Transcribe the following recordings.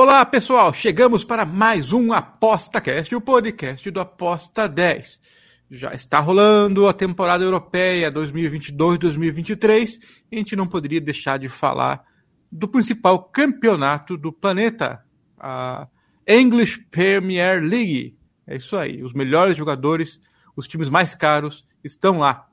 Olá pessoal, chegamos para mais um ApostaCast, o podcast do Aposta 10. Já está rolando a temporada europeia 2022-2023 e a gente não poderia deixar de falar do principal campeonato do planeta, a English Premier League. É isso aí, os melhores jogadores, os times mais caros estão lá.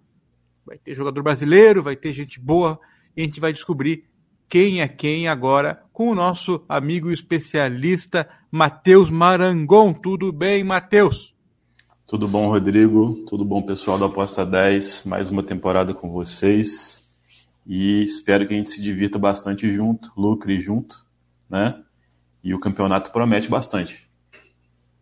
Vai ter jogador brasileiro, vai ter gente boa e a gente vai descobrir quem é quem agora com o nosso amigo especialista Matheus Marangon. Tudo bem, Matheus? Tudo bom, Rodrigo? Tudo bom, pessoal da Aposta 10? Mais uma temporada com vocês. E espero que a gente se divirta bastante junto, lucre junto, né? E o campeonato promete bastante.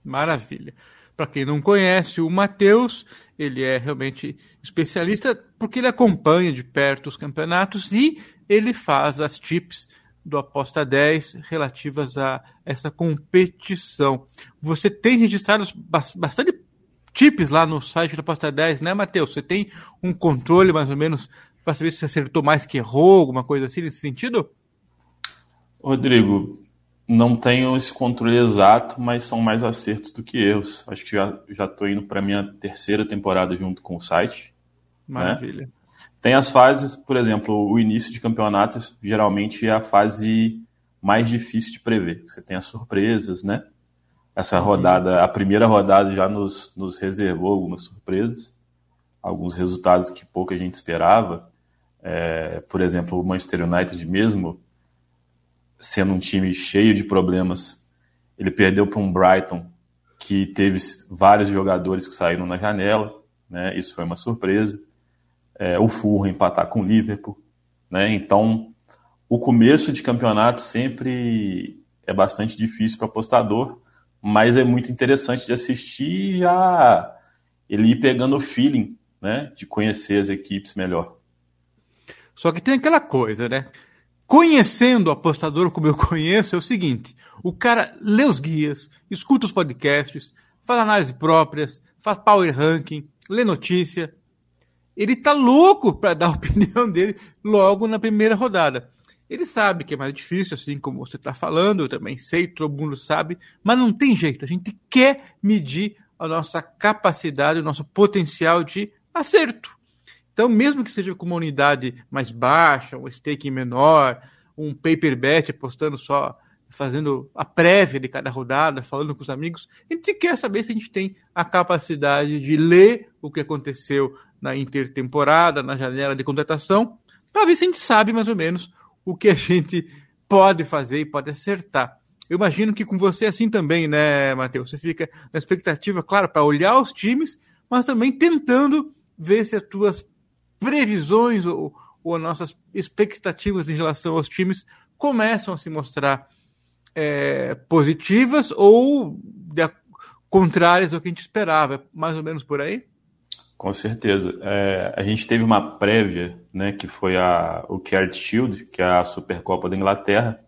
Maravilha. Para quem não conhece o Matheus, ele é realmente especialista porque ele acompanha de perto os campeonatos e ele faz as tips do Aposta 10 relativas a essa competição. Você tem registrado bastante tips lá no site do Aposta 10, né, Matheus? Você tem um controle mais ou menos para saber se acertou mais que errou, alguma coisa assim nesse sentido? Rodrigo, não tenho esse controle exato, mas são mais acertos do que erros. Acho que já já estou indo para minha terceira temporada junto com o site. Maravilha. Né? Tem as fases, por exemplo, o início de campeonatos geralmente é a fase mais difícil de prever. Você tem as surpresas, né? Essa rodada, a primeira rodada já nos, nos reservou algumas surpresas, alguns resultados que pouca gente esperava. É, por exemplo, o Manchester United mesmo, sendo um time cheio de problemas, ele perdeu para um Brighton que teve vários jogadores que saíram na janela, né? Isso foi uma surpresa é, o Fulham empatar com o Liverpool, né? Então, o começo de campeonato sempre é bastante difícil para apostador, mas é muito interessante de assistir e já ele ir pegando o feeling, né, de conhecer as equipes melhor. Só que tem aquela coisa, né? Conhecendo o apostador como eu conheço, é o seguinte: o cara lê os guias, escuta os podcasts, faz análise próprias, faz power ranking, lê notícia, ele tá louco para dar a opinião dele logo na primeira rodada. Ele sabe que é mais difícil, assim como você está falando, eu também sei, todo mundo sabe, mas não tem jeito. A gente quer medir a nossa capacidade, o nosso potencial de acerto. Então, mesmo que seja com uma unidade mais baixa, um stake menor, um paper bet apostando só, fazendo a prévia de cada rodada, falando com os amigos, a gente quer saber se a gente tem a capacidade de ler o que aconteceu na intertemporada, na janela de contratação, para ver se a gente sabe mais ou menos o que a gente pode fazer e pode acertar. Eu imagino que com você é assim também, né, Matheus? Você fica na expectativa, claro, para olhar os times, mas também tentando ver se as tuas previsões ou, ou nossas expectativas em relação aos times começam a se mostrar é, positivas ou de, contrárias ao que a gente esperava. É mais ou menos por aí? Com certeza. É, a gente teve uma prévia, né, que foi a, o Carrot Shield, que é a Supercopa da Inglaterra,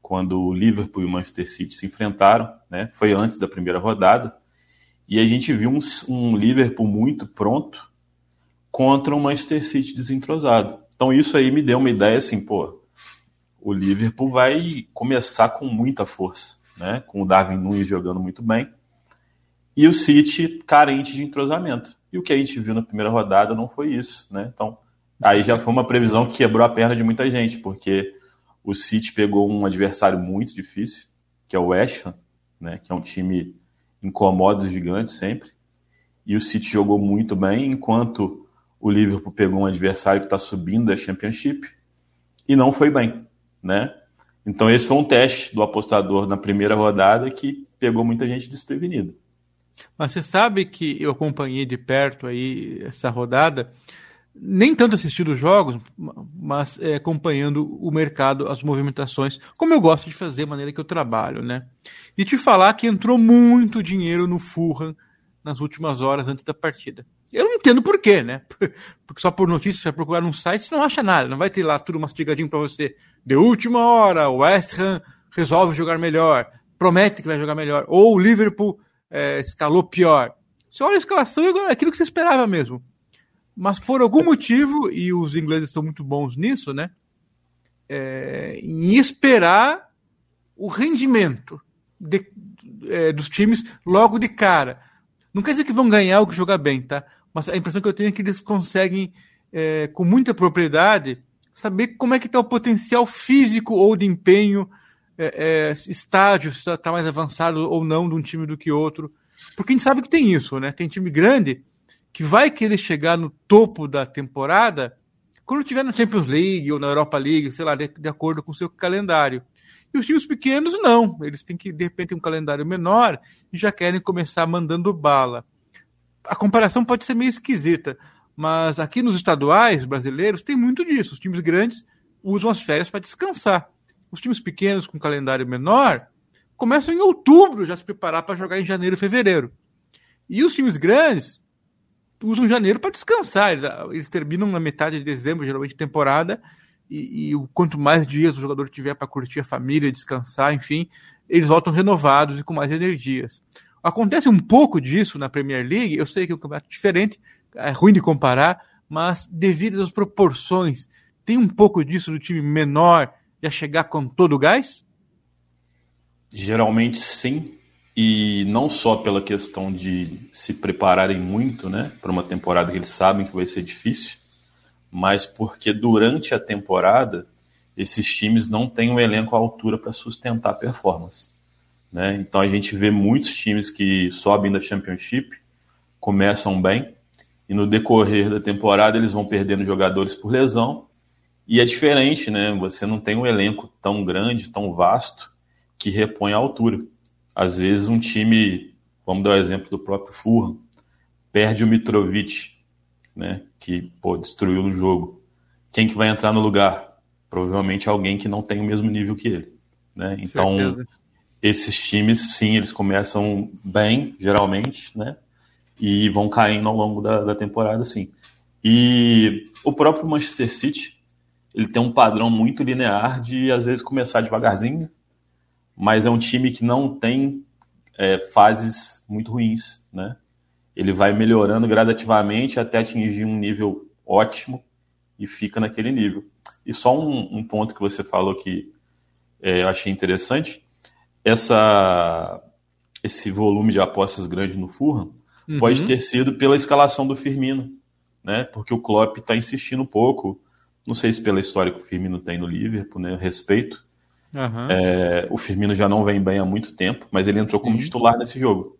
quando o Liverpool e o Manchester City se enfrentaram, né, foi antes da primeira rodada, e a gente viu um, um Liverpool muito pronto contra um Manchester City desentrosado. Então isso aí me deu uma ideia assim, pô, o Liverpool vai começar com muita força, né, com o Darwin Nunes jogando muito bem, e o City carente de entrosamento. E o que a gente viu na primeira rodada não foi isso, né? Então, aí já foi uma previsão que quebrou a perna de muita gente, porque o City pegou um adversário muito difícil, que é o West Ham, né? Que é um time incomoda os gigantes sempre. E o City jogou muito bem, enquanto o Liverpool pegou um adversário que está subindo da Championship e não foi bem, né? Então esse foi um teste do apostador na primeira rodada que pegou muita gente desprevenida. Mas você sabe que eu acompanhei de perto aí essa rodada. nem tanto assistindo os jogos, mas é, acompanhando o mercado, as movimentações, como eu gosto de fazer, a maneira que eu trabalho, né? E te falar que entrou muito dinheiro no Fulham nas últimas horas antes da partida. Eu não entendo por quê, né? Porque só por notícia, você procurar num site, você não acha nada. Não vai ter lá tudo mastigadinho para você. De última hora, o West Ham resolve jogar melhor, promete que vai jogar melhor. Ou o Liverpool é, escalou pior. Você olha a escalação é aquilo que você esperava mesmo. Mas por algum motivo, e os ingleses são muito bons nisso, né? É, em esperar o rendimento de, é, dos times logo de cara. Não quer dizer que vão ganhar ou que jogar bem, tá? Mas a impressão que eu tenho é que eles conseguem, é, com muita propriedade, saber como é que está o potencial físico ou de empenho, é, é, estágio, se está tá mais avançado ou não de um time do que outro. Porque a gente sabe que tem isso, né? Tem time grande que vai querer chegar no topo da temporada quando estiver na Champions League ou na Europa League, sei lá, de, de acordo com o seu calendário. E os times pequenos não, eles têm que, de repente, um calendário menor e já querem começar mandando bala. A comparação pode ser meio esquisita, mas aqui nos estaduais brasileiros tem muito disso. Os times grandes usam as férias para descansar. Os times pequenos com calendário menor começam em outubro já se preparar para jogar em janeiro e fevereiro. E os times grandes usam janeiro para descansar. Eles, eles, terminam na metade de dezembro, geralmente, temporada, e, e quanto mais dias o jogador tiver para curtir a família, descansar, enfim, eles voltam renovados e com mais energias. Acontece um pouco disso na Premier League, eu sei que é um campeonato diferente, é ruim de comparar, mas devido às proporções, tem um pouco disso do time menor já chegar com todo o gás? Geralmente sim, e não só pela questão de se prepararem muito, né, para uma temporada que eles sabem que vai ser difícil, mas porque durante a temporada esses times não têm um elenco à altura para sustentar a performance. Né? Então a gente vê muitos times que sobem da Championship, começam bem, e no decorrer da temporada eles vão perdendo jogadores por lesão, e é diferente, né? Você não tem um elenco tão grande, tão vasto, que repõe a altura. Às vezes um time, vamos dar o exemplo do próprio Fulham, perde o Mitrovic, né, que pô, destruiu o jogo. Quem que vai entrar no lugar? Provavelmente alguém que não tem o mesmo nível que ele. Né? Então, Certeza. Esses times, sim, eles começam bem, geralmente, né? E vão caindo ao longo da, da temporada, sim. E o próprio Manchester City, ele tem um padrão muito linear de, às vezes, começar devagarzinho, mas é um time que não tem é, fases muito ruins, né? Ele vai melhorando gradativamente até atingir um nível ótimo e fica naquele nível. E só um, um ponto que você falou que é, eu achei interessante, essa, esse volume de apostas grande no Fulham uhum. pode ter sido pela escalação do Firmino, né? Porque o Klopp está insistindo um pouco, não sei se pela história que o Firmino tem no Liverpool, né? Respeito, Uhum. É, o Firmino já não vem bem há muito tempo, mas ele entrou como uhum. titular nesse jogo.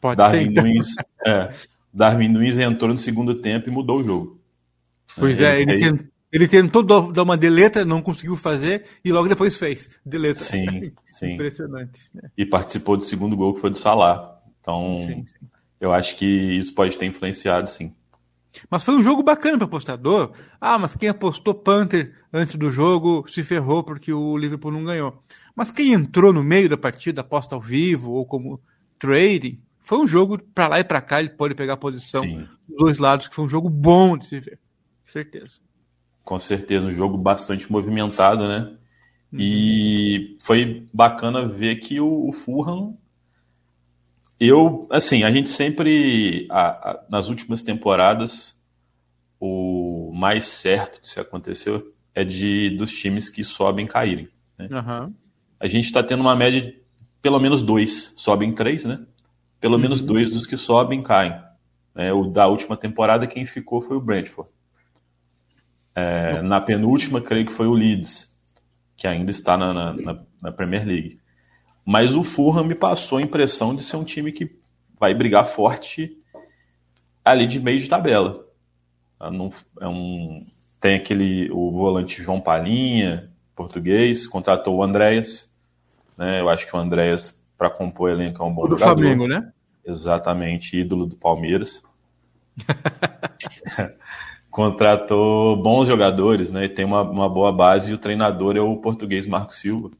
Pode Darwin ser. Então. Nunes, é, Darwin Nunes entrou no segundo tempo e mudou o jogo. Pois é, ele, ele, tent, ele tentou dar uma deleta, não conseguiu fazer e logo depois fez. Deleta. Sim, sim. Impressionante. Né? E participou do segundo gol que foi do Salah. Então, sim, sim. eu acho que isso pode ter influenciado, sim. Mas foi um jogo bacana para apostador. Ah, mas quem apostou Panther antes do jogo se ferrou porque o Liverpool não ganhou. Mas quem entrou no meio da partida, aposta ao vivo ou como trading, foi um jogo para lá e para cá, ele pode pegar a posição Sim. dos dois lados, que foi um jogo bom de se ver. Certeza. Com certeza, um jogo bastante movimentado, né? Uhum. E foi bacana ver que o, o Fulham eu, assim, a gente sempre, a, a, nas últimas temporadas, o mais certo que se aconteceu é de dos times que sobem caírem. Né? Uhum. A gente está tendo uma média de pelo menos dois, sobem três, né? Pelo uhum. menos dois dos que sobem caem. É, o da última temporada, quem ficou foi o Brentford. É, na penúltima, creio que foi o Leeds, que ainda está na, na, na Premier League. Mas o Fulham me passou a impressão de ser um time que vai brigar forte ali de meio de tabela. É um, tem aquele o volante João Palinha, português, contratou o Andréas. Né? Eu acho que o Andréas, para compor elenco, é um bom o do jogador. Flamengo, né? Exatamente, ídolo do Palmeiras. contratou bons jogadores, né? E tem uma, uma boa base. E o treinador é o português Marco Silva,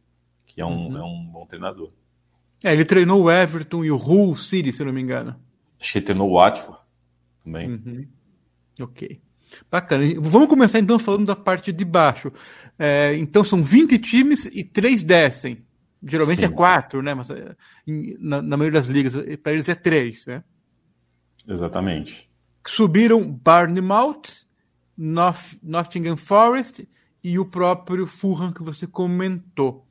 que é um, uhum. é um bom treinador. É, ele treinou o Everton e o Hull City, se não me engano. Acho que ele treinou o Watford também. Uhum. Ok. Bacana. Vamos começar então falando da parte de baixo. É, então são 20 times e 3 descem. Geralmente é Sim. é 4, né? Mas é, na, na maioria das ligas, para eles é 3, né? Exatamente. Subiram Barnemouth, North, Nottingham Forest e o próprio Fulham que você comentou.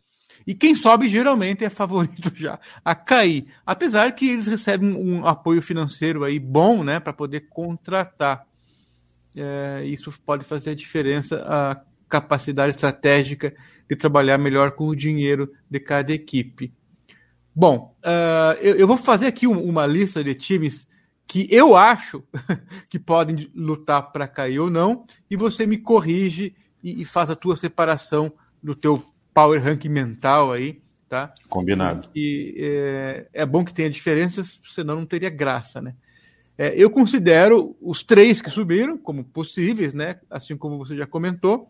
E quem sobe geralmente é favorito já a cair, apesar que eles recebem um apoio financeiro aí bom, né, para poder contratar. É, isso pode fazer a diferença, a capacidade estratégica de trabalhar melhor com o dinheiro de cada equipe. Bom, uh, eu, eu, vou fazer aqui uma lista de times que eu acho que podem lutar para cair ou não, e você me corrige e, e, faz a tua separação do teu power rank mental aí, tá? Combinado. E é, é bom que tenha diferenças, senão não teria graça, né? É, eu considero os três que subiram como possíveis, né? Assim como você já comentou,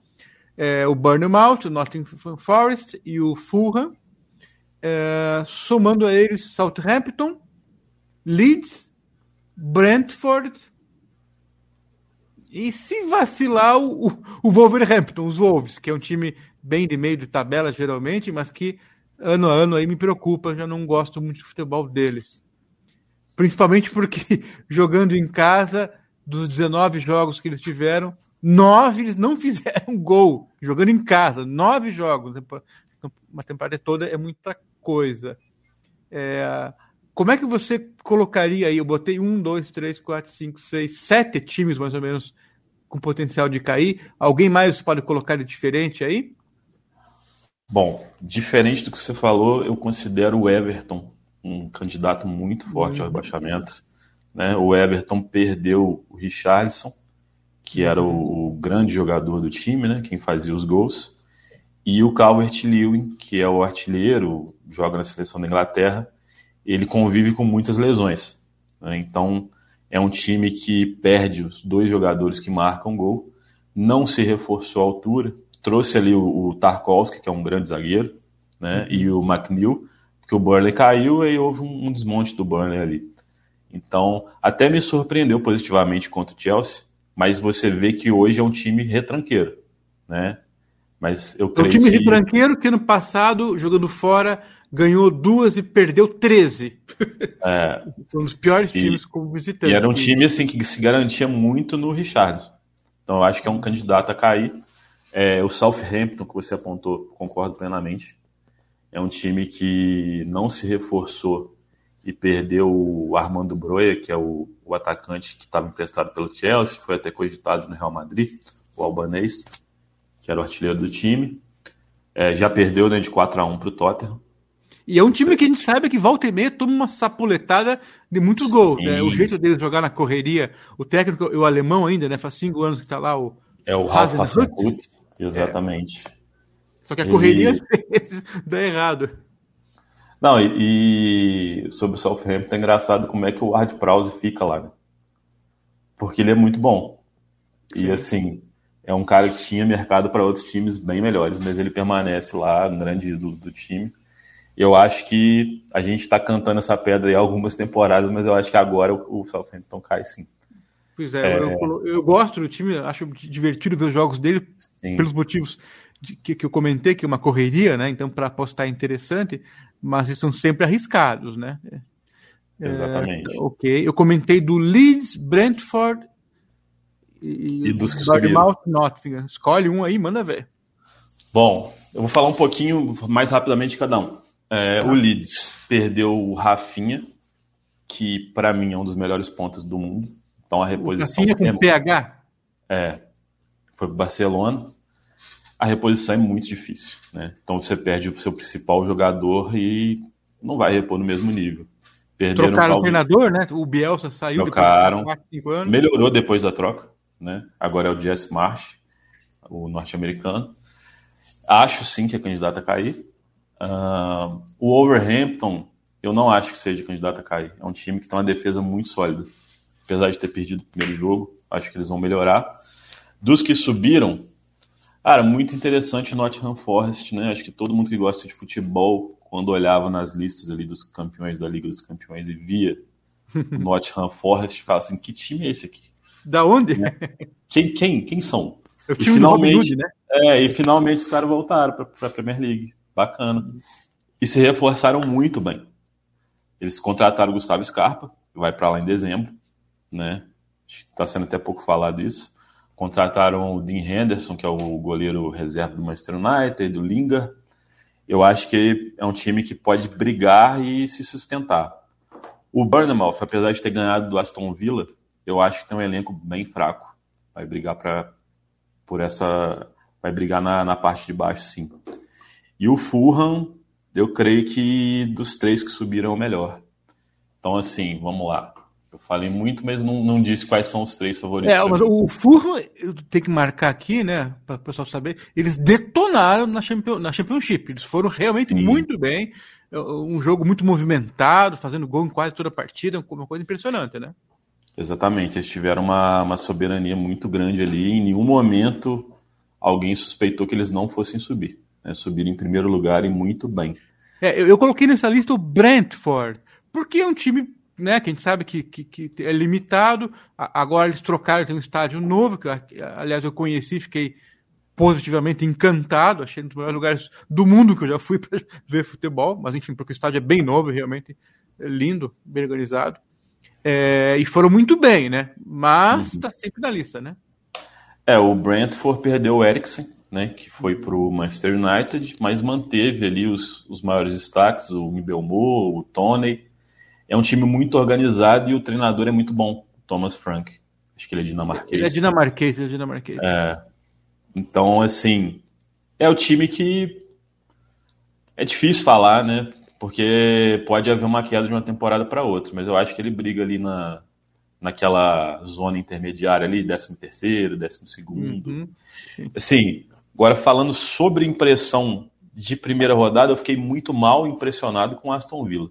é, o Burnout, o Nottingham Forest e o Fulham, é, somando a eles Southampton, Leeds, Brentford e se vacilar o, o Wolverhampton, os Wolves, que é um time bem de meio de tabela geralmente, mas que ano a ano aí me preocupa, já não gosto muito de futebol deles. Principalmente porque jogando em casa, dos 19 jogos que eles tiveram, nove eles não fizeram gol. Jogando em casa, nove jogos. Uma temporada toda é muita coisa. É, como é que você colocaria aí? Eu botei um, dois, três, quatro, cinco, seis, sete times mais ou menos com potencial de cair. Alguém mais pode colocar de diferente aí? Bom, diferente do que você falou, eu considero o Everton um candidato muito forte ao uhum. rebaixamento. Né? O Everton perdeu o Richardson, que era o, o, grande jogador do time, né? quem fazia os gols, e o Calvert-Lewin, que é o artilheiro, joga na seleção da Inglaterra, ele convive com muitas lesões. Né? Então, é um time que perde os dois jogadores que marcam gol, não se reforçou à altura, trouxe ali o, o Tarkovsky, que é um grande zagueiro, né? Uhum. e o McNeil, porque o Burnley caiu e houve um, um desmonte do Burnley ali. Então, até me surpreendeu positivamente contra o Chelsea, mas você vê que hoje é um time retranqueiro, né? Mas eu creio é um time que... retranqueiro que no passado, jogando fora, ganhou duas e perdeu 13. É, Foi um dos piores e, times como visitante. E era um time assim que se garantia muito no Richardson. Então eu acho que é um candidato a cair. É, o Southampton, que você apontou, concordo plenamente. É um time que não se reforçou e perdeu o Armando Broia, que é o, o atacante que estava emprestado pelo Chelsea, foi até cogitado no Real Madrid, o albanês, que era o artilheiro do time. É, já perdeu né, de 4 a 1 para o Tottenham. E é um time que a gente sabe que volta e meia toma uma sapuletada de muitos gols. Né? O jeito deles jogar na correria, o técnico, o alemão ainda, né? Faz cinco anos que está lá, o. É o Ralf Hasenhut. Exatamente. É. Só que a correria às vezes dá errado. Não, e, e, sobre o Southampton é engraçado como é que o Ward Prowse fica lá, né? Porque ele é muito bom. Sim. E assim, é um cara que tinha mercado para outros times bem melhores, mas ele permanece lá, um grande ídolo do time. Eu acho que a gente está cantando essa pedra aí algumas temporadas, mas eu acho que agora o, o Southampton cai sim. Pois é, é... Eu, eu, gosto do time, acho divertido ver os jogos dele, sim. pelos motivos de, que, que, eu comentei, que é uma correria, né? Então, para apostar é interessante, mas eles são sempre arriscados, né? É, Exatamente. É, ok. Eu comentei do Leeds, Brentford e, e dos que Bournemouth, Nottingham. Escolhe um aí, manda ver. Bom, eu vou falar um pouquinho mais rapidamente de cada um. É. O Leeds perdeu o Rafinha, que para mim é um dos melhores pontos do mundo. Então a reposição. O Rafinha com é, PH? É. Foi pro Barcelona. A reposição é muito difícil, né? Então você perde o seu principal jogador e não vai repor no mesmo nível. Perderam Trocaram o treinador, né? O Bielsa saiu Trocaram. depois de 4, anos. Melhorou depois da troca né? Agora é o Jess Marsh, o norte-americano. Acho sim que é candidato a cair. Uh, o Overhampton, eu não acho que seja candidato a cair. É um time que tem uma defesa muito sólida. Apesar de ter perdido o primeiro jogo, acho que eles vão melhorar. Dos que subiram, cara, muito interessante o Nottingham Forest, né? Acho que todo mundo que gosta de futebol, quando olhava nas listas ali dos campeões da Liga dos Campeões e via o Nottingham Forest, ficava assim, que time é esse aqui? Da onde? Né? Quem, quem, quem são? O time finalmente, Hood, né? É, e finalmente os caras voltaram para a Premier League. Bacana. E se reforçaram muito bem. Eles contrataram o Gustavo Scarpa, que vai para lá em dezembro, né? Está sendo até pouco falado isso. Contrataram o Dean Henderson, que é o goleiro reserva do Manchester United, do Linga. Eu acho que é um time que pode brigar e se sustentar. O Bournemouth, apesar de ter ganhado do Aston Villa, eu acho que tem um elenco bem fraco. Vai brigar para por essa, vai brigar na, na parte de baixo, sim. E o Fulham, eu creio que dos três que subiram é o melhor. Então, assim, vamos lá. Eu falei muito, mas não, não disse quais são os três favoritos. É, mas o Fulham, eu tenho que marcar aqui, né, para o pessoal saber, eles detonaram na, Champion, na Championship. Eles foram realmente Sim. muito bem. É, um jogo muito movimentado, fazendo gol em quase toda a partida, uma coisa impressionante, né? Exatamente, eles tiveram uma, uma soberania muito grande ali. Em nenhum momento alguém suspeitou que eles não fossem subir. Né? Subiram em primeiro lugar e muito bem. É, eu, eu, coloquei nessa lista o Brentford, porque é um time né, que a gente sabe que, que, que é limitado. Agora eles trocaram, tem um estádio novo, que aliás eu conheci, fiquei positivamente encantado, achei um dos melhores lugares do mundo que eu já fui para ver futebol, mas enfim, porque o estádio é bem novo, realmente é lindo, bem organizado. É, e foram muito bem, né? Mas está uhum. sempre na lista, né? É, o Brentford perdeu o Eriksen, né? Que foi para o Manchester United, mas manteve ali os, os maiores destaques, o Mbelmo, o Tony. É um time muito organizado e o treinador é muito bom, Thomas Frank. Acho que ele é dinamarquês. Ele é dinamarquês, ele é dinamarquês. É. Então, assim, é o time que é difícil falar, né? Porque pode haver uma queda de uma temporada para outra, mas eu acho que ele briga ali na, naquela zona intermediária ali, 13 terceiro, 12 segundo. Uhum, assim, agora falando sobre impressão de primeira rodada, eu fiquei muito mal impressionado com Aston Villa.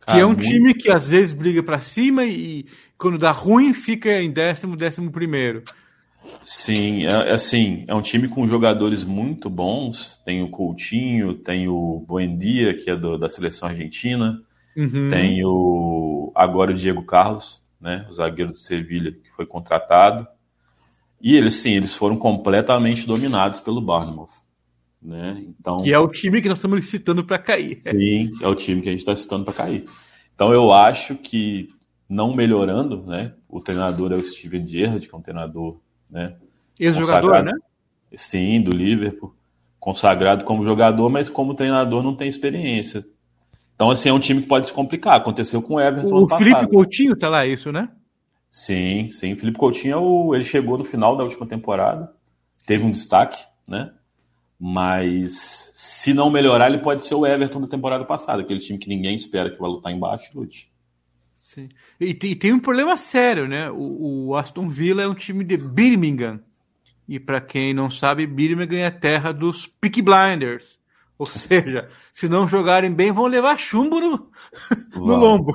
Cara, que é um muito... time que às vezes briga para cima e quando dá ruim fica em décimo, décimo primeiro. Sim, é, é, assim, é um time com jogadores muito bons. Tem o Coutinho, tem o Buendia, que é do, da seleção argentina, uhum. tem o agora o Diego Carlos, né, o zagueiro de Sevilha, que foi contratado. E eles, sim, eles foram completamente dominados pelo Bournemouth. Né? Então, que é o time que nós estamos citando para cair. Sim, é o time que a gente está citando para cair. Então eu acho que, não melhorando, né, o treinador é o Steven Gerrard, que é um treinador né? Ex-jogador, né? Sim, do Liverpool. Consagrado como jogador, mas como treinador não tem experiência. Então, assim, é um time que pode se complicar. Aconteceu com o Everton. O Felipe Coutinho tá lá, isso, né? Sim, sim. Felipe Coutinho, é o... ele chegou no final da última temporada, teve um destaque, né? Mas se não melhorar, ele pode ser o Everton da temporada passada, aquele time que ninguém espera que vai lutar embaixo e lute. Sim. E, e, tem um problema sério, né? O, o, Aston Villa é um time de Birmingham. E para quem não sabe, Birmingham é a terra dos Peaky Blinders. Ou seja, se não jogarem bem, vão levar chumbo no, no lombo.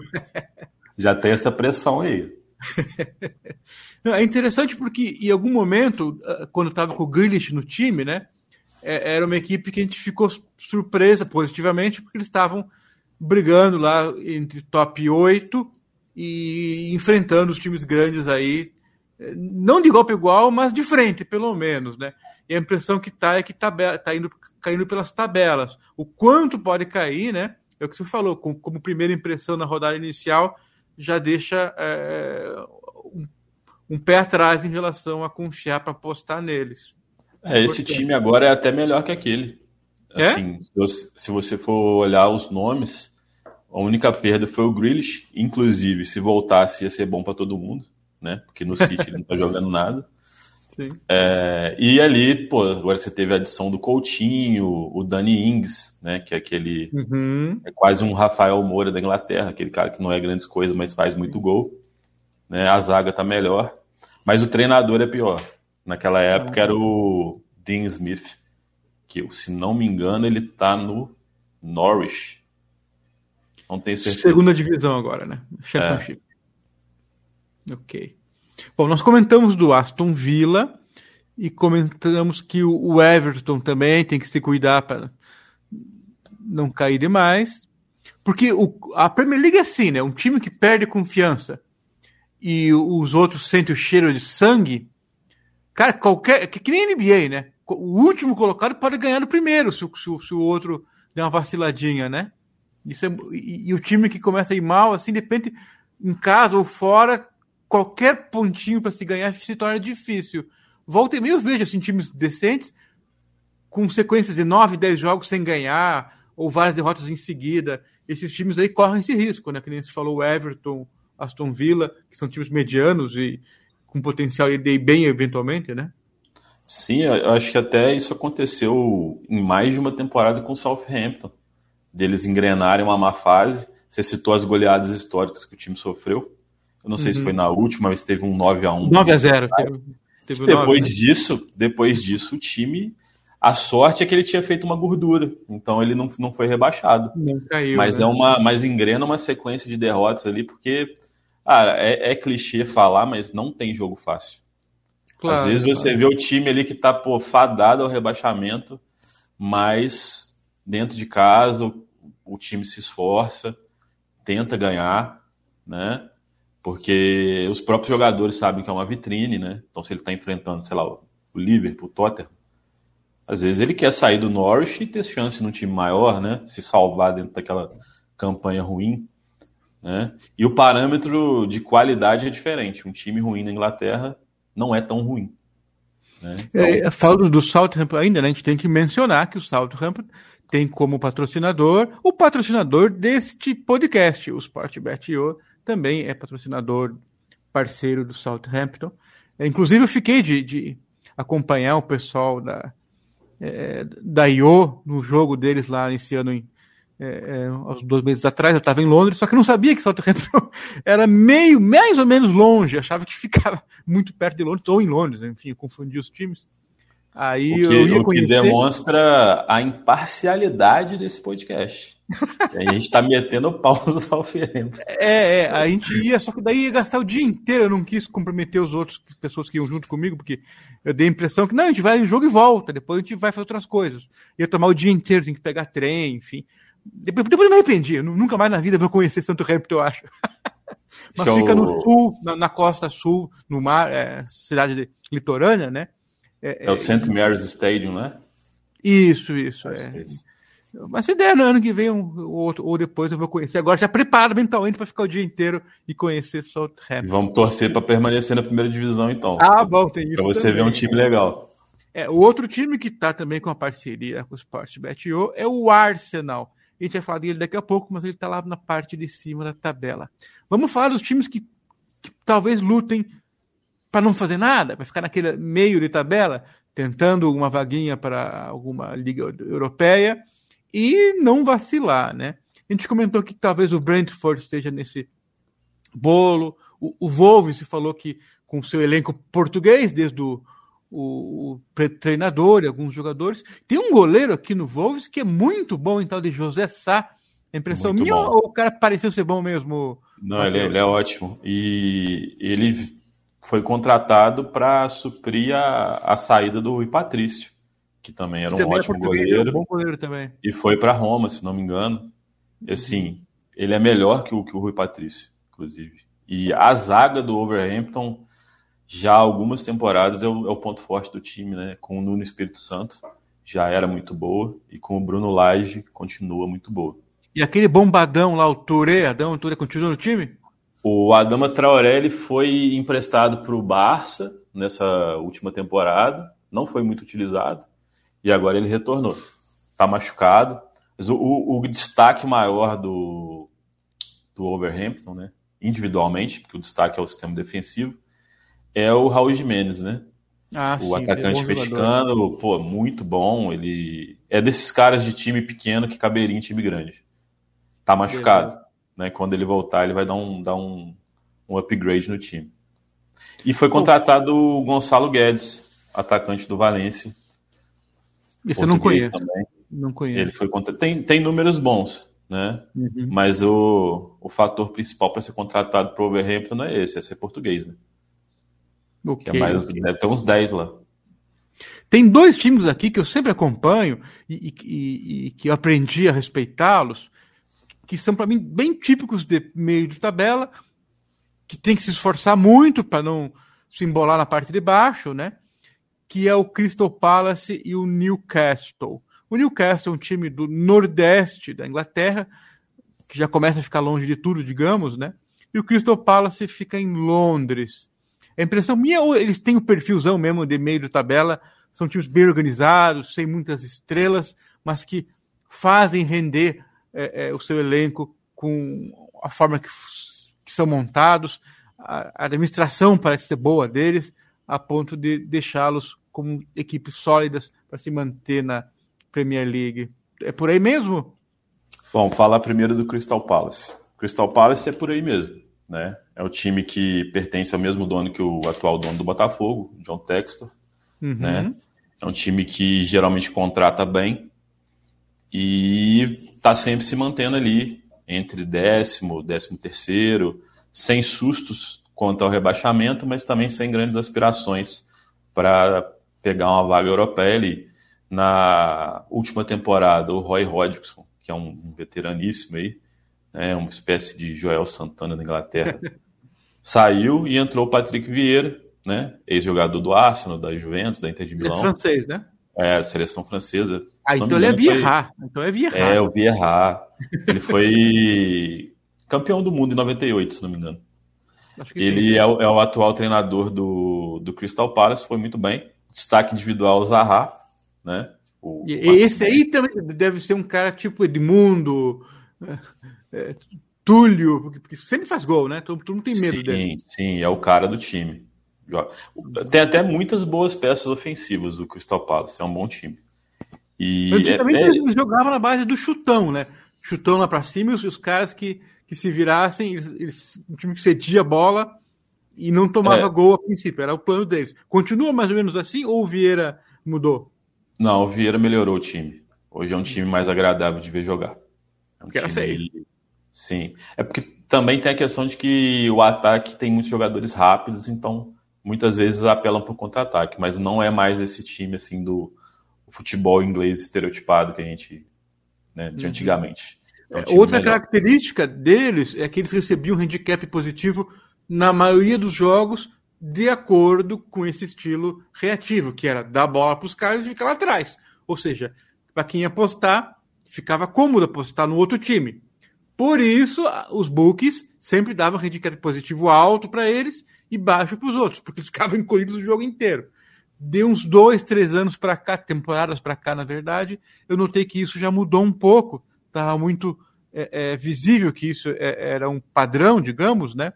Já tem essa pressão aí. é interessante porque em algum momento, ah, quando estava com o Grealish no time, né? É, era uma equipe que a gente ficou surpresa positivamente, porque eles estavam brigando lá entre top 8 e enfrentando os times grandes aí, não de para igual, mas de frente, pelo menos, né? E a impressão que tá é que tá, tá indo, caindo pelas tabelas. O quanto pode cair, né? É o que você falou, como primeira impressão na rodada inicial, já deixa é, um, um, pé atrás em relação a confiar para apostar neles. É, esse time agora é até melhor que aquele. É? Assim, se você for olhar os nomes, a única perda foi o Grealish, inclusive, se voltasse ia ser bom para todo mundo, né? Porque no City ele não tá jogando nada. É, e ali, pô, agora você teve a adição do Coutinho, o Danny Ings, né? Que é aquele. Uhum. É quase um Rafael Moura da Inglaterra, aquele cara que não é grandes coisas, mas faz muito gol. Né, a zaga tá melhor. Mas o treinador é pior. Naquela época era o Dean Smith, que, se não me engano, ele tá no Norwich. Não tenho certeza. Segunda divisão agora, né? Championship. É. Ok. Bom, nós comentamos do Aston Villa e comentamos que o Everton também tem que se cuidar para não cair demais. Porque o, a Premier League é assim, né? Um time que perde confiança e os outros sentem o cheiro de sangue. Cara, qualquer. Que, que nem NBA, né? O último colocado pode ganhar no primeiro se, se, se o outro der uma vaciladinha, né? Isso é, e, e, o time que começa a ir mal, assim, de repente, em casa ou fora, qualquer pontinho para se ganhar se torna difícil. Volta e meio eu vejo assim, times decentes com sequências de 9, 10 jogos sem ganhar, ou várias derrotas em seguida. Esses times aí correm esse risco, né? Que nem se falou o Everton, Aston Villa, que são times medianos e com potencial de ir bem eventualmente, né? Sim, eu acho que até isso aconteceu em mais de uma temporada com o Southampton, deles engrenarem uma má fase. Você citou as goleadas históricas que o time sofreu. Eu não sei uhum. se foi na última, mas teve um 9 a 1 9 a 0 teve, teve depois 9, disso, depois disso, o time. A sorte é que ele tinha feito uma gordura, então ele não, não foi rebaixado. Não caiu. Mas né? é uma. Mas engrena uma sequência de derrotas ali, porque. Cara, é, é clichê falar, mas não tem jogo fácil. Claro, Às vezes claro. você vê o time ali que tá pô, fadado ao rebaixamento, mas dentro de casa o, o time se esforça, tenta ganhar, né? Porque os próprios jogadores sabem que é uma vitrine, né? Então se ele está enfrentando, sei lá, o Liverpool, o Tottenham, às vezes ele quer sair do Norwich e ter chance num time maior, né? Se salvar dentro daquela campanha ruim. Né? E o parâmetro de qualidade é diferente. Um time ruim na Inglaterra não é tão ruim. Né? É, então... É, falando do Southampton ainda, né, a gente tem que mencionar que o Southampton tem como patrocinador o patrocinador deste podcast, o Sportbet.io, também é patrocinador parceiro do Southampton. Inclusive eu fiquei de, de acompanhar o pessoal da, é, da IO no jogo deles lá esse ano em, é, é, dois meses atrás, eu estava em Londres, só que não sabia que Southampton era meio, mais ou menos longe, achava que ficava muito perto de Londres, ou em Londres, enfim, confundi os times. Aí o que, eu ia o que demonstra a imparcialidade desse podcast. a gente está metendo pausa ao Southampton. É, é, a gente ia, só que daí ia gastar o dia inteiro, eu não quis comprometer os outros pessoas que iam junto comigo, porque eu dei a impressão que não, a gente vai no jogo e volta, depois a gente vai fazer outras coisas. Ia tomar o dia inteiro, tem que pegar trem, enfim. Depois, depois eu me arrependi. Eu nunca mais na vida vou conhecer Santo Hampton, eu acho. Mas Show. fica no sul, na, na, costa sul, no mar, é, cidade de, litorânea, né? É, é o St. Mary's Stadium, né? Isso, isso. É. Mas se der no ano que vem ou, outro, ou depois eu vou conhecer. Agora já preparo mentalmente para ficar o dia inteiro e conhecer Southampton. Vamos torcer para permanecer na primeira divisão, então. Ah, bom, tem isso. Para você também. ver um time legal. É, o outro time que está também com a parceria com o Sportbet.io é o Arsenal. A gente vai falar dele daqui a pouco, mas ele está lá na parte de cima da tabela. Vamos falar dos times que, que talvez lutem para não fazer nada, para ficar naquele meio de tabela, tentando uma vaguinha para alguma liga europeia e não vacilar, né? A gente comentou que talvez o Brentford esteja nesse bolo. O, o Wolves falou que com seu elenco português, desde o o, o treinador e alguns jogadores. Tem um goleiro aqui no Wolves que é muito bom, então, de José Sá. A impressão muito minha bom. ou o cara pareceu ser bom mesmo? Não, ele, é, ele, é ótimo. E ele foi contratado para suprir a, a saída do Rui Patrício, que também era que um também é ótimo é goleiro. É um bom goleiro também. E foi para Roma, se não me engano. E assim, ele é melhor que o, que o Rui Patrício, inclusive. E a zaga do Overhampton já algumas temporadas é o, é o, ponto forte do time, né? Com o Nuno Espírito Santo já era muito boa e com o Bruno Lage continua muito boa. E aquele bombadão lá, o Touré, Adão Touré continua no time? O Adama Traoré foi emprestado para o Barça nessa última temporada, não foi muito utilizado e agora ele retornou. Está machucado. Mas o, o, o, destaque maior do, do Overhampton, né? individualmente, porque o destaque é o sistema defensivo, é o Raul Jimenez, né? Ah, o sim, atacante é mexicano, pô, muito bom. Ele é desses caras de time pequeno que caberia em time grande. Tá machucado. Né? Quando ele voltar, ele vai dar um, dar um, um upgrade no time. E foi contratado o Gonçalo Guedes, atacante do Valência. Isso eu não conheço. Também. Não conheço. Ele foi contra... tem, tem números bons, né? Uhum. Mas o, o fator principal para ser contratado para o Overhampton não é esse, é ser português, né? Okay, que é mais, okay. Deve ter uns 10 lá. Tem dois times aqui que eu sempre acompanho e, e, e que eu aprendi a respeitá-los, que são para mim bem típicos de meio de tabela, que tem que se esforçar muito para não se embolar na parte de baixo, né? Que é o Crystal Palace e o Newcastle. O Newcastle é um time do Nordeste da Inglaterra, que já começa a ficar longe de tudo, digamos, né? E o Crystal Palace fica em Londres. A impressão minha, eles têm o perfilzão mesmo de meio de tabela, são times bem organizados, sem muitas estrelas, mas que fazem render é, é, o seu elenco com a forma que, que são montados. A, a, administração parece ser boa deles, a ponto de deixá-los como equipes sólidas para se manter na Premier League. É por aí mesmo? Bom, falar primeiro do Crystal Palace. Crystal Palace é por aí mesmo, né? É o time que pertence ao mesmo dono que o atual dono do Botafogo, John Textor, uhum. né? É um time que geralmente contrata bem e está sempre se mantendo ali entre décimo, décimo terceiro, sem sustos quanto ao rebaixamento, mas também sem grandes aspirações para pegar uma vaga europeia ali. Na última temporada, o Roy Hodgson, que é um veteraníssimo aí, né, uma espécie de Joel Santana da Inglaterra, saiu e entrou o Patrick Vieira, né, ex-jogador do Arsenal, da Juventus, da Inter de Milão. Ele é francês, né? É, a seleção francesa. Ah, então ele é Vieira. Então é Vieira. É, o Vieira. Ele foi campeão do mundo em 98, se não me engano. ele é o, é o, atual treinador do, do Crystal Palace, foi muito bem. Destaque individual, Zaha, né? O, esse aí também deve ser um cara tipo Edmundo, é, Túlio, porque, porque, sempre faz gol, né? Todo, todo mundo tem medo sim, dele. Sim, é o cara do time. Tem até muitas boas peças ofensivas do Crystal Palace, é um bom time. E Antigamente é, eles jogavam na base do chutão, né? Chutão lá pra cima e os, os caras que, que se virassem, eles, eles, um time que cedia a bola e não tomava é. gol a princípio, era o plano deles. Continua mais ou menos assim ou o Vieira mudou? Não, o Vieira melhorou o time. Hoje é um time mais agradável de ver jogar. É um que era feio. Sim. É porque também tem a questão de que o ataque tem muitos jogadores rápidos, então muitas vezes apelam para o contra-ataque, mas não é mais esse time assim do futebol inglês estereotipado que a gente né, de uhum. antigamente. É um Outra melhor. característica deles é que eles recebiam um handicap positivo na maioria dos jogos de acordo com esse estilo reativo, que era dar bola para os caras e ficar lá atrás. Ou seja, para quem apostar, ficava cômodo apostar no outro time. Por isso, os bookies sempre davam handicap positivo alto para eles e baixo para os outros, porque eles ficavam encolhidos o jogo inteiro. De uns dois, três anos para cá, temporadas para cá, na verdade, eu notei que isso já mudou um pouco. Estava muito é, é, visível que isso é, era um padrão, digamos, né?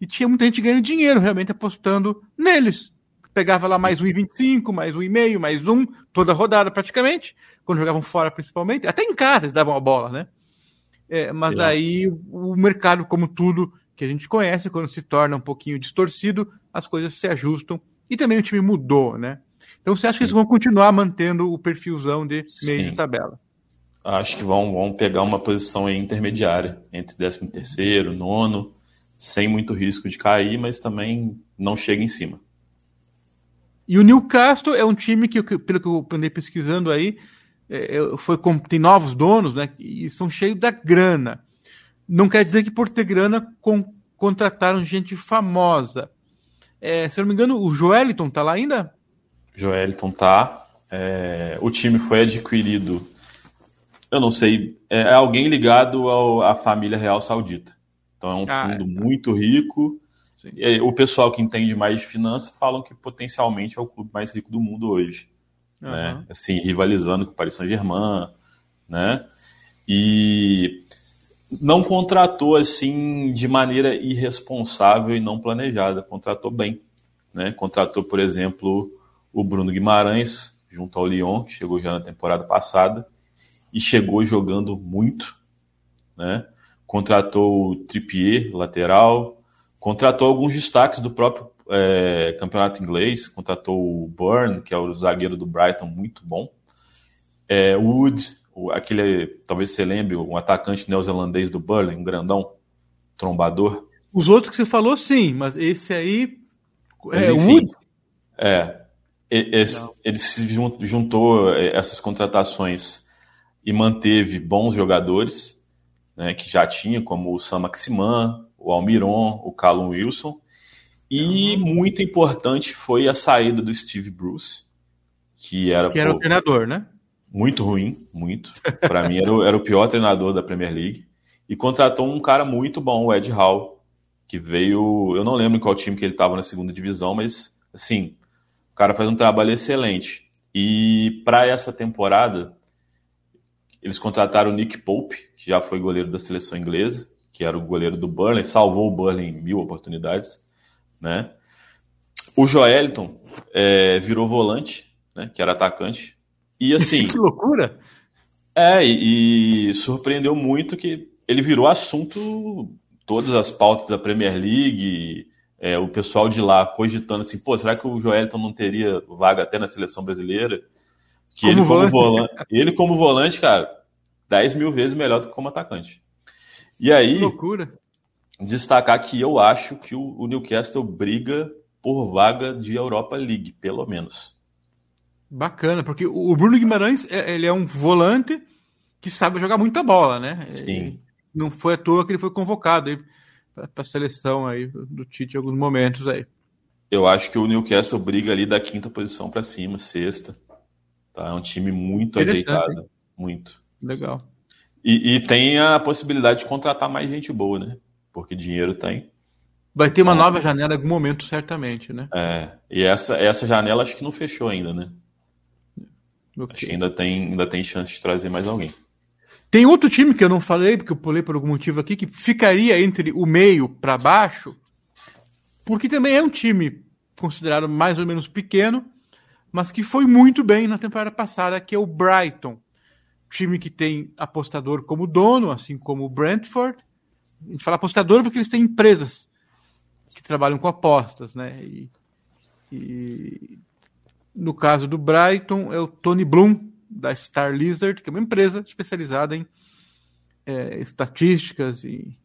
E tinha muita gente ganhando dinheiro realmente apostando neles. Pegava lá mais 1,25, mais 1,5, mais um, toda rodada praticamente, quando jogavam fora principalmente. Até em casa eles davam a bola, né? É, mas daí o mercado, como tudo, que a gente conhece, quando se torna um pouquinho distorcido, as coisas se ajustam e também o time mudou, né? Então você acha Sim. que eles vão continuar mantendo o perfilzão de meio Sim. de tabela? Acho que vão, vão pegar uma posição intermediária entre 13 terceiro, nono, sem muito risco de cair, mas também não chega em cima. E o Newcastle é um time que, pelo que eu andei pesquisando aí, é, é foi, tem novos donos, né? E são cheios da grana. Não quer dizer que por ter grana com, contrataram gente famosa. É, se eu não me engano, o Joeliton tá lá ainda? Joeliton tá. É, o time foi adquirido, eu não sei, é, é alguém ligado ao, à família real saudita. Então é um ah, fundo é. muito rico. E, o pessoal que entende mais de finanças falam que potencialmente é o clube mais rico do mundo hoje. Uhum. Né? Assim, rivalizando com o Paris Saint-Germain, né? E não contratou assim de maneira irresponsável e não planejada, contratou bem. Né? Contratou, por exemplo, o Bruno Guimarães, junto ao Lyon, que chegou já na temporada passada, e chegou jogando muito. Né? Contratou o Trippier, lateral, contratou alguns destaques do próprio é, campeonato inglês, contratou o Burn, que é o zagueiro do Brighton, muito bom. É, Wood, aquele, talvez você lembre, um atacante neozelandês do Burnley, um grandão, trombador. Os outros que você falou, sim, mas esse aí Mas, é, enfim, Wood? É. Ele se juntou é, essas contratações e manteve bons jogadores, né, que já tinha, como o Sam Maximan, o Almiron, o Callum Wilson. E muito importante foi a saída do Steve Bruce, que era, que era pô, o treinador, né? Muito ruim, muito. Para mim era o, era o pior treinador da Premier League. E contratou um cara muito bom, o Ed Hall, que veio. Eu não lembro em qual time que ele estava na segunda divisão, mas assim, o cara faz um trabalho excelente. E para essa temporada, eles contrataram o Nick Pope, que já foi goleiro da seleção inglesa, que era o goleiro do Burnley, salvou o Burnley em mil oportunidades, né? O Joeliton é, virou volante, né? Que era atacante. E assim. que loucura! É, e, e surpreendeu muito que ele virou assunto todas as pautas da Premier League, é, o pessoal de lá cogitando assim, pô, será que o Joeliton não teria vaga até na seleção brasileira? Que como ele como volante, ele como volante, cara, 10 mil vezes melhor do que como atacante. E aí, que loucura. destacar que eu acho que o, o Newcastle briga por vaga de Europa League, pelo menos. Bacana, porque o Bruno Guimarães, é, ele é um volante que sabe jogar muita bola, né? Sim. não foi à toa que ele foi convocado para a seleção aí do Tite em alguns momentos aí. Eu acho que o Newcastle briga ali da quinta posição para cima, sexta. Tá? É um time muito ajeitado, hein? muito. Legal. E, e, tem a possibilidade de contratar mais gente boa, né? Porque dinheiro tem. Vai ter uma então, nova janela em algum momento, certamente, né? É. E essa, essa janela acho que não fechou ainda, né? Okay. Acho que ainda tem, ainda tem chance de trazer mais alguém. Tem outro time que eu não falei, porque eu pulei por algum motivo aqui, que ficaria entre o meio para baixo, porque também é um time considerado mais ou menos pequeno, mas que foi muito bem na temporada passada, que é o Brighton. Time que tem apostador como dono, assim como o Brentford. A gente fala apostador porque eles têm empresas que trabalham com apostas, né? E, e no caso do Brighton, é o Tony Bloom, da Star Lizard, que é uma empresa especializada em é, estatísticas e,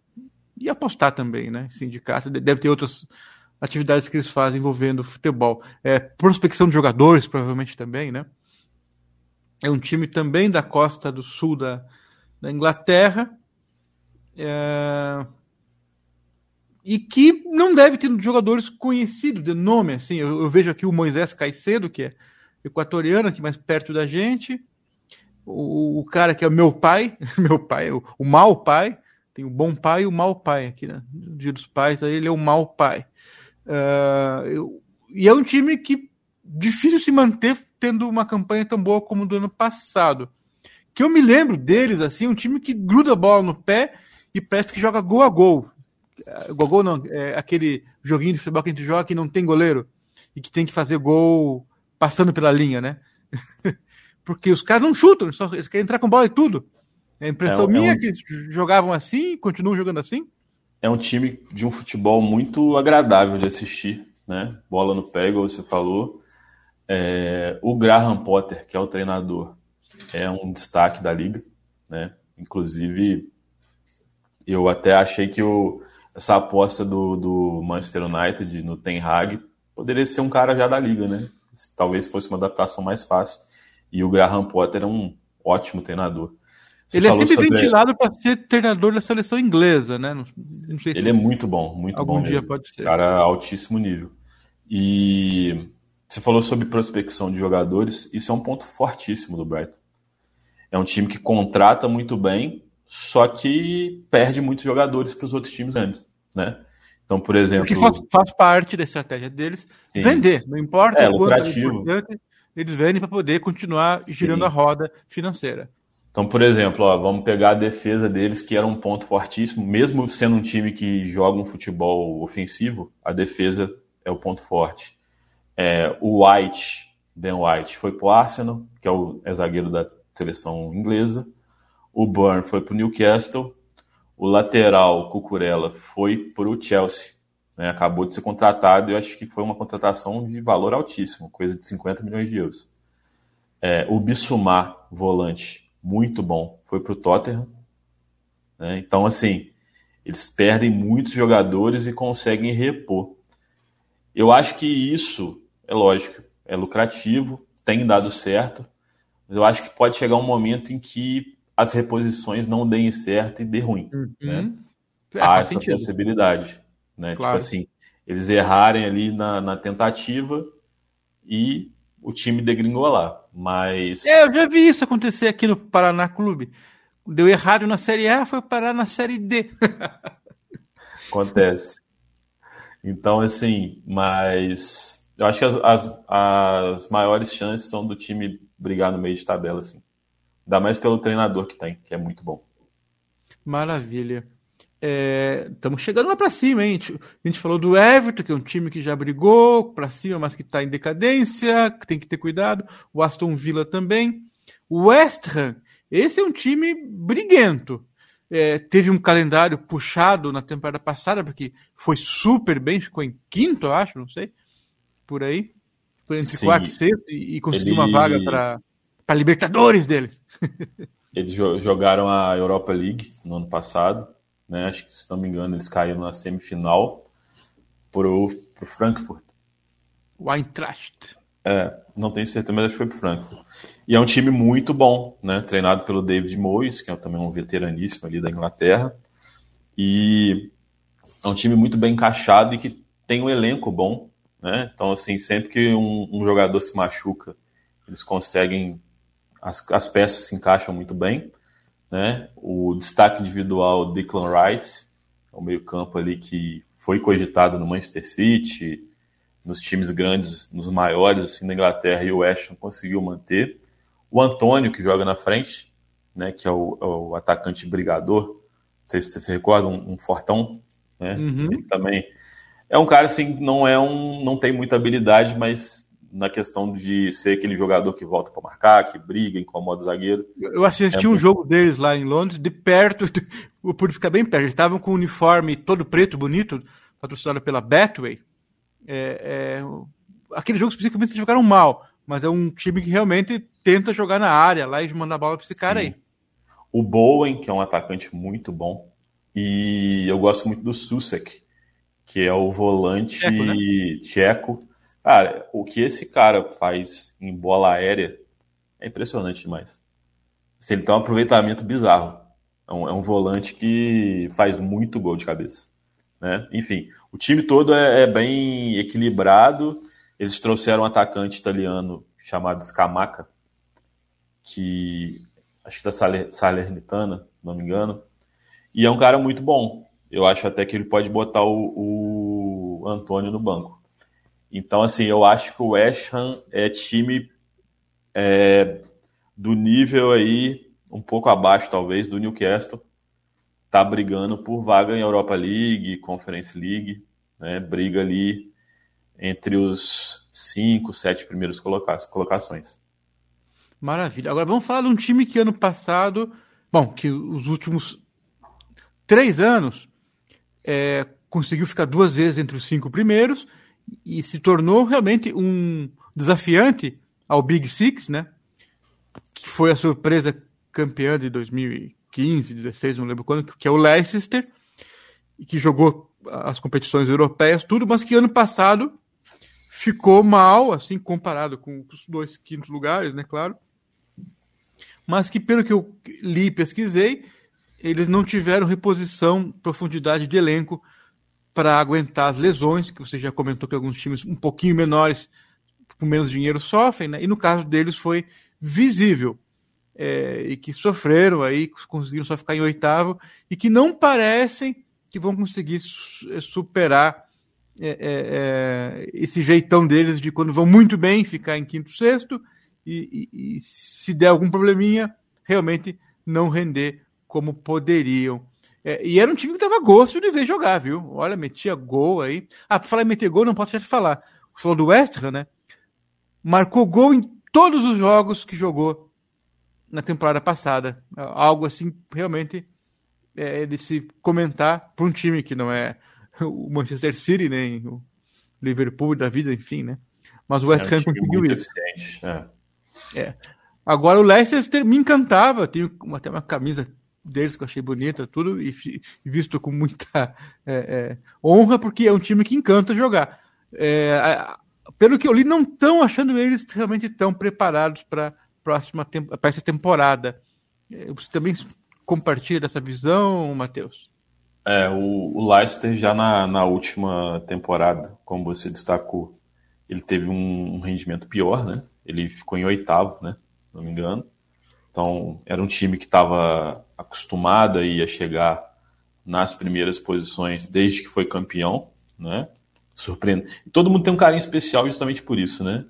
e apostar também, né? Sindicato. Deve ter outras atividades que eles fazem envolvendo futebol. É, prospecção de jogadores, provavelmente também, né? É um time também da costa do sul da, da Inglaterra. É, e que não deve ter jogadores conhecidos de nome, assim. Eu, eu, vejo aqui o Moisés Caicedo, que é equatoriano, aqui mais perto da gente. O, o cara que é meu pai, meu pai, o, o mau pai, tem o bom pai e o mau pai aqui, né? No dia dos pais, aí ele é o mau pai. Uh, eu, e é um time que difícil se manter tendo uma campanha tão boa como do ano passado. Que eu me lembro deles, assim, um time que gruda a bola no pé e parece que joga gol a gol. Gogol não, é aquele joguinho de futebol que a gente joga que não tem goleiro e que tem que fazer gol passando pela linha, né? Porque os caras não chutam, eles, só, eles querem entrar com bola e tudo. A impressão é, minha é, um... é que eles jogavam assim, continuam jogando assim. É um time de um futebol muito agradável de assistir, né? Bola no pé, igual você falou. É, o Graham Potter, que é o treinador, é um destaque da liga, né? Inclusive, eu até achei que o, essa aposta do, do Manchester United no Ten Hag poderia ser um cara já da liga, né? Talvez fosse uma adaptação mais fácil. E o Graham Potter é um ótimo treinador. Você ele é sempre sobre... ventilado para ser treinador da seleção inglesa, né? Não, não sei ele é muito bom, muito algum bom. Algum dia mesmo. pode ser. Cara, altíssimo nível. E você falou sobre prospecção de jogadores, isso é um ponto fortíssimo do Brighton. É um time que contrata muito bem, só que perde muitos jogadores para os outros times antes, né? Então, por exemplo. Porque faz, faz parte da estratégia deles sim, vender, não importa é, lucrativo. É eles vendem para poder continuar girando sim. a roda financeira. Então, por exemplo, ó, vamos pegar a defesa deles, que era um ponto fortíssimo, mesmo sendo um time que joga um futebol ofensivo, a defesa é o ponto forte. É, o White, Ben White, foi para o Arsenal, que é o é zagueiro da seleção inglesa. O Burn foi para o Newcastle. O lateral, Cucurella, foi para o Chelsea. Né? Acabou de ser contratado e eu acho que foi uma contratação de valor altíssimo, coisa de 50 milhões de euros. É, o Bissumar, volante, muito bom, foi para o Tottenham. Né? Então, assim, eles perdem muitos jogadores e conseguem repor. Eu acho que isso, é lógico, é lucrativo, tem dado certo, mas eu acho que pode chegar um momento em que as reposições não deem certo e dê ruim. Uhum. Né? É, Há essa sentido. possibilidade. Né? Tipo claro. Tipo assim, eles errarem ali na, na tentativa e o time degringolar. Mas. É, eu já vi isso acontecer aqui no Paraná Clube. Deu errado na Série A, foi parar na Série D. Acontece. Então, assim, mas eu acho que as, as, as, maiores chances são do time brigar no meio de tabela, assim. Ainda mais pelo treinador que tem, que é muito bom. Maravilha. Estamos é, chegando lá para cima, hein? A gente falou do Everton, que é um time que já brigou para cima, mas que está em decadência, que tem que ter cuidado. O Aston Villa também. O West Ham, esse é um time briguento. É, teve um calendário puxado na temporada passada, porque foi super bem, ficou em quinto, eu acho, não sei, por aí. Foi entre Sim, quarto e sexto e, e conseguiu ele... uma vaga para Libertadores deles. Eles jogaram a Europa League no ano passado né? Acho que, se não me engano, eles caíram na semifinal pro, pro Frankfurt. O Eintracht. É, não tenho certeza, mas acho que foi pro Frankfurt. E é um time muito bom, né? Treinado pelo David Moyes, que é também um veteraníssimo ali da Inglaterra. E é um time muito bem encaixado e que tem um elenco bom, né? Então, assim, sempre que um, um jogador se machuca, eles conseguem. As, as peças se encaixam muito bem né? O destaque individual Declan Rice, é o meio-campo ali que foi cogitado no Manchester City, nos times grandes, nos maiores assim da Inglaterra e o West Ham conseguiu manter. O Antônio que joga na frente, né? Que é o, é o atacante brigador, não sei se você se recorda, um, um fortão, né? Uhum. Ele também é um cara assim, não é um, não tem muita habilidade, mas na questão de ser aquele jogador que volta para marcar, que briga, incomoda o zagueiro. Eu assisti é um jogo deles lá em Londres, de perto, por ficar bem perto. Eles estavam com o uniforme todo preto, bonito, patrocinado pela Betway. É, é, aquele jogo especificamente eles jogaram mal, mas é um time que realmente tenta jogar na área lá e mandar bola para esse Sim. cara aí. O Bowen, que é um atacante muito bom, e eu gosto muito do Susek, que é o volante tcheco, né? tcheco Cara, o que esse cara faz em bola aérea é impressionante demais. Se ele tem um aproveitamento bizarro. É um, é um, volante que faz muito gol de cabeça. Né? Enfim, o time todo é, é bem equilibrado. Eles trouxeram um atacante italiano chamado Scamaca, que acho que da Salernitana, não me engano. E é um cara muito bom. Eu acho até que ele pode botar o, o Antônio no banco. Então, assim, eu acho que o West Ham é time é, do nível aí, um pouco abaixo, talvez, do Newcastle. Tá brigando por vaga em Europa League, Conference League, né? Briga ali entre os cinco, sete primeiros colocações. Maravilha. Agora vamos falar de um time que ano passado, bom, que os últimos três anos é, conseguiu ficar duas vezes entre os cinco primeiros e se tornou realmente um desafiante ao Big Six, né? Que foi a surpresa campeã de 2015, 16, não lembro quando, que é o Leicester, que jogou as competições europeias, tudo, mas que ano passado ficou mal, assim, comparado com os dois quintos lugares, né, claro. Mas que, pelo que eu li e pesquisei, eles não tiveram reposição, profundidade de elenco para aguentar as lesões, que você já comentou que alguns times um pouquinho menores, com menos dinheiro, sofrem, né? e no caso deles foi visível. É, e que sofreram aí, conseguiram só ficar em oitavo, e que não parecem que vão conseguir é, superar é, é, é, esse jeitão deles de quando vão muito bem ficar em quinto, sexto, e, e, e se der algum probleminha, realmente não render como poderiam. É, e era um time que dava gosto de ver jogar, viu? Olha, metia gol aí. Ah, pra falar em meter gol, não posso deixar de falar. Você falou do West Ham, né? Marcou gol em todos os jogos que jogou na temporada passada. Algo assim, realmente, é de se comentar para um time que não é o Manchester City, nem o Liverpool da vida, enfim, né? Mas o West é um Ham conseguiu isso. É. é. Agora o Leicester me encantava, tenho até uma camisa deles que eu achei bonita, tudo, e, visto com muita é, é, honra, porque é um time que encanta jogar. é, pelo que eu li, não estão achando eles realmente tão preparados para próxima para essa temporada. É, você também compartilha dessa visão, Matheus? É, o, o Leicester já na, na última temporada, como você destacou, ele teve um, um rendimento pior, né? Ele ficou em oitavo, né? Não me engano. Então, era um time que estava acostumado a, chegar nas primeiras posições desde que foi campeão, né? Surpreende. E todo mundo tem um carinho especial justamente por isso, né?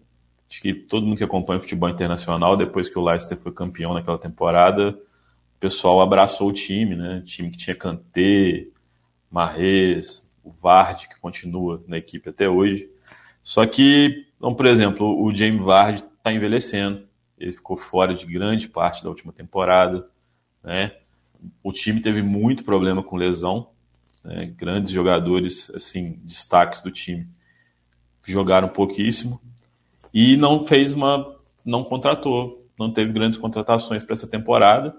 Acho que todo mundo que acompanha o futebol internacional, depois que o Leicester foi campeão naquela temporada, o pessoal abraçou o time, né? O time que tinha Kanté, Marrez, o Vard, que continua na equipe até hoje. Só que, então, por exemplo, o James Vard está envelhecendo. Ele ficou fora de grande parte da última temporada, né? O time teve muito problema com lesão, né? grandes jogadores, assim, destaques do time jogaram pouquíssimo e não fez uma, não contratou, não teve grandes contratações para essa temporada.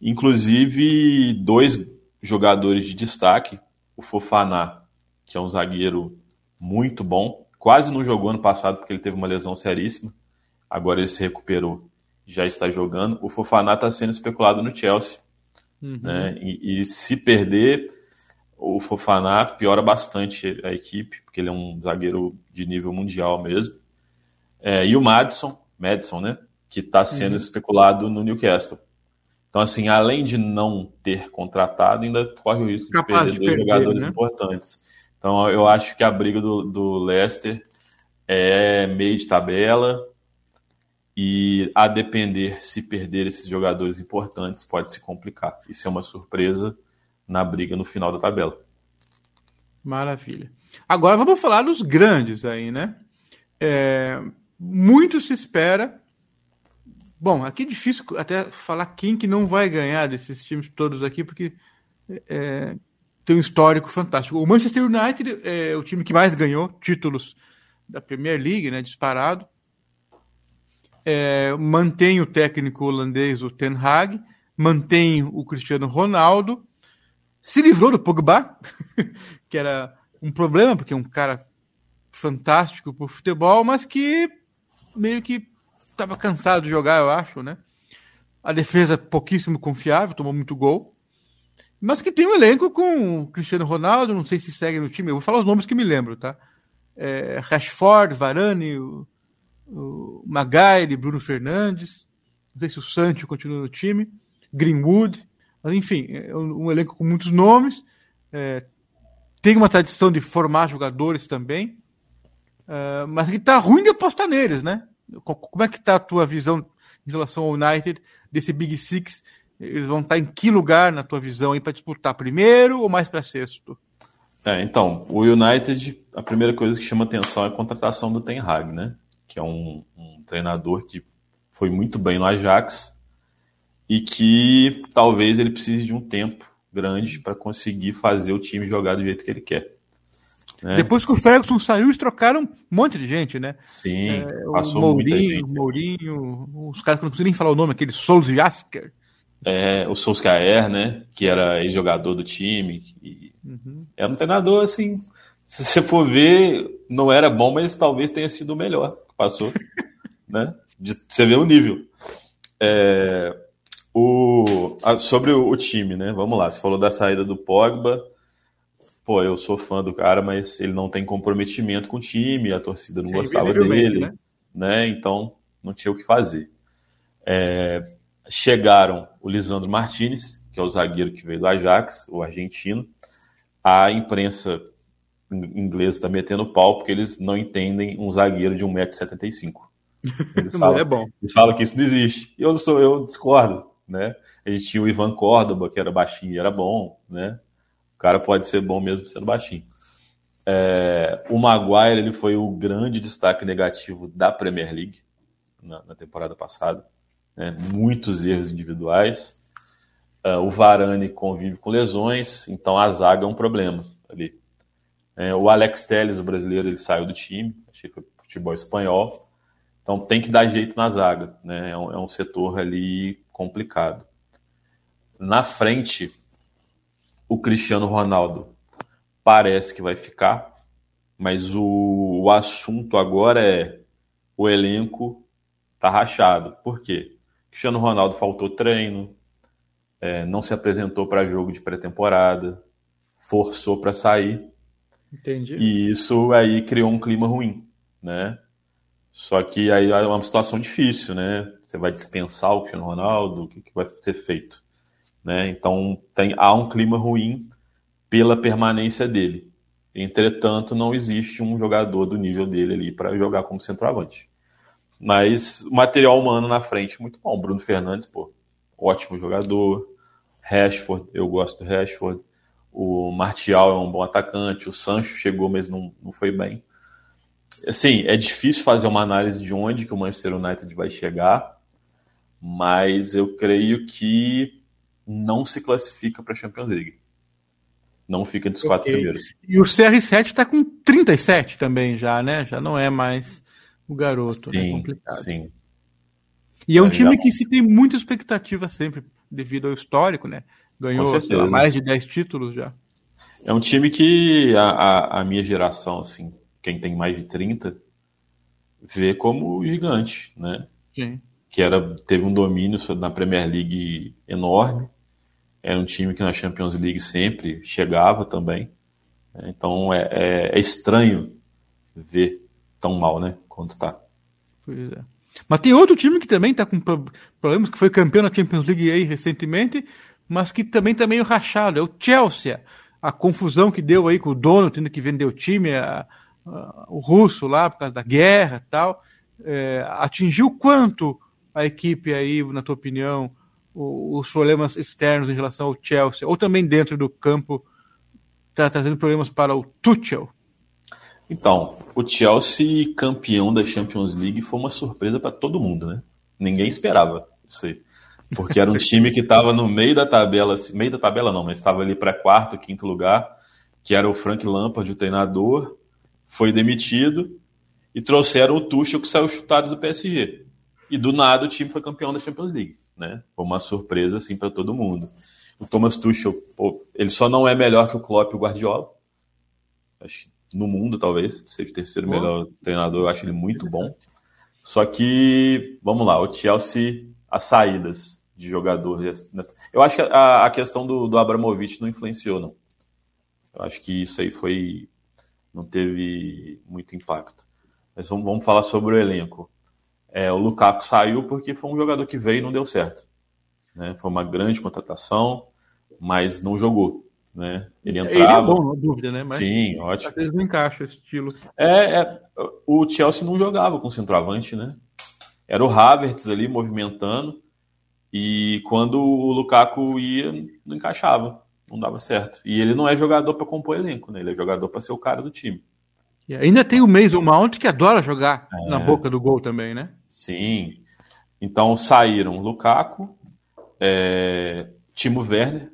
Inclusive dois jogadores de destaque, o Fofaná, que é um zagueiro muito bom, quase não jogou ano passado porque ele teve uma lesão seríssima. Agora ele se recuperou, já está jogando. O Fofaná está sendo especulado no Chelsea. Uhum. Né? E, e, se perder, o Fofaná piora bastante a equipe, porque ele é um zagueiro de nível mundial mesmo. É, e o Madison, Madison, né? Que está sendo uhum. especulado no Newcastle. Então, assim, além de não ter contratado, ainda corre o risco Capaz de perder dois perder, jogadores né? importantes. Então, eu acho que a briga do, do Leicester é meio de tabela. E a depender se perder esses jogadores importantes, pode se complicar. Isso é uma surpresa na briga no final da tabela. Maravilha. Agora vamos falar dos grandes aí, né? É, muito se espera. Bom, aqui é difícil até falar quem que não vai ganhar desses times todos aqui, porque é, tem um histórico fantástico. O Manchester United é o time que mais ganhou títulos da Premier League, né? Disparado. É, mantém o técnico holandês, o Ten Hag, mantém o Cristiano Ronaldo, se livrou do Pogba, que era um problema, porque é um cara fantástico por futebol, mas que meio que estava cansado de jogar, eu acho, né? A defesa pouquíssimo confiável, tomou muito gol. Mas que tem um elenco com o Cristiano Ronaldo, não sei se segue no time, eu vou falar os nomes que me lembro, tá? É, Rashford, Varane, o, o Maguire, Bruno Fernandes, não sei se o Sancho continua no time, Greenwood, mas enfim, é um, elenco com muitos nomes, é, tem uma tradição de formar jogadores também, é, mas que tá ruim de apostar neles, né? Como é que tá a tua visão em relação ao United, desse Big Six? Eles vão estar tá em que lugar na tua visão aí para disputar primeiro ou mais para sexto? É, então, o United, a primeira coisa que chama atenção é a contratação do Ten Hag, né? Que é um, um treinador que foi muito bem no Ajax, e que talvez ele precise de um tempo grande para conseguir fazer o time jogar do jeito que ele quer. Né? Depois que o Ferguson saiu, eles trocaram um monte de gente, né? Sim, é, passou o Mourinho, muita gente. Mourinho, os caras que não consigo nem falar o nome, aquele Solskjaer. É, o Solskjaer, né? Que era ex-jogador do time. E Uhum. Era um treinador, assim, se você for ver, não era bom, mas talvez tenha sido o melhor passou, né? De, você vê o nível. É, o, a- sobre o, o time, né? Vamos lá, você falou da saída do Pogba. Pô, eu sou fã do cara, mas ele não tem comprometimento com o time, a torcida não Sim, gostava dele, né? né? Então não tinha o que fazer. É, chegaram o Lisandro Martinez, que é o zagueiro que veio do Ajax, o argentino. A imprensa in- inglesa está metendo pau porque eles não entendem um zagueiro de 1,75m. Eles Não falam, é bom. eles falam que isso não existe. Eu, sou, eu discordo, né? A gente tinha o Ivan Córdoba, que era baixinho e era bom, né? O cara pode ser bom mesmo sendo baixinho. É, o Maguire ele foi o grande destaque negativo da Premier League na, na temporada passada. né? Muitos erros individuais. É, o Varane convive com lesões, então a zaga é um problema ali. É, o Alex Telles, o brasileiro, ele saiu do time, achei que futebol espanhol. Então tem que dar jeito na zaga, né? É um, é um setor ali complicado. Na frente, o Cristiano Ronaldo parece que vai ficar, Mas o, o assunto agora é o elenco tá rachado. Por quê? Cristiano Ronaldo faltou treino, é, não se apresentou para jogo de pré-temporada, forçou para sair. Entendi. E isso aí criou um clima ruim, né? Só que aí é uma situação difícil, né? Você vai dispensar o Cristiano Ronaldo, o que, que vai ser feito? Né? Então tem, há um clima ruim pela permanência dele. Entretanto, não existe um jogador do nível dele ali para jogar como centroavante. Mas material humano na frente, muito bom. Bruno Fernandes, pô, ótimo jogador. Rashford, eu gosto do Rashford. O Martial é um bom atacante. O Sancho chegou, mas não, não foi bem. Assim, é difícil fazer uma análise de onde que o Manchester United vai chegar, mas eu creio que não se classifica para a Champions League. Não fica entre os okay. quatro primeiros. E o CR7 está com 37 também já, né? Já não é mais o garoto. Né? Sim, é complicado. sim. E é um é time que se tem muita expectativa sempre, devido ao histórico, né? Ganhou lá, mais de 10 títulos já. É um time que a, a, a, minha geração, assim, quem tem mais de 30, vê como gigante, né? Sim. Que era, teve um domínio na Premier League enorme. Era um time que na Champions League sempre chegava também. Então é, é, é estranho ver tão mal, né? Quanto tá. Pois é. Mas tem outro time que também está com problemas, que foi campeão da Champions League aí recentemente, mas que também está meio rachado. É o Chelsea. A confusão que deu aí com o dono tendo que vender o time, a, a, o russo lá, por causa da guerra e tal. É, atingiu quanto a equipe aí, na tua opinião, os problemas externos em relação ao Chelsea, ou também dentro do campo, está trazendo problemas para o Tuchel? Então, o Chelsea campeão da Champions League foi uma surpresa para todo mundo, né? Ninguém esperava isso aí. Porque era um time que estava no meio da tabela, assim, meio da tabela não, mas estava ali para quarto, quinto lugar, que era o Frank Lampard, o treinador, foi demitido e trouxeram o Tuchel que saiu chutado do PSG. E do nada o time foi campeão da Champions League, né? Foi uma surpresa assim para todo mundo. O Thomas Tuchel, pô, ele só não é melhor que o Klopp e o Guardiola. Acho que no mundo, talvez, seja o terceiro bom. melhor treinador, eu acho ele muito bom. Só que, vamos lá, o Chelsea, as saídas de jogador. Eu acho que a, a questão do, do Abramovich não influenciou, não. Eu acho que isso aí foi. não teve muito impacto. Mas vamos, vamos falar sobre o elenco. É, o Lukaku saiu porque foi um jogador que veio e não deu certo. Né? Foi uma grande contratação, mas não jogou. Né? Ele entrava. Ele é bom, não dúvida, né? Mas Sim, ótimo. Às vezes não encaixa esse estilo. É, é, o Chelsea não jogava com centroavante, né? Era o Havertz ali movimentando. E quando o Lukaku ia, não encaixava, não dava certo. E ele não é jogador para compor elenco, né? Ele é jogador para ser o cara do time. E ainda tem o Mason Mount que adora jogar é. na boca do gol também, né? Sim. Então saíram Lukaku, é, Timo Werner,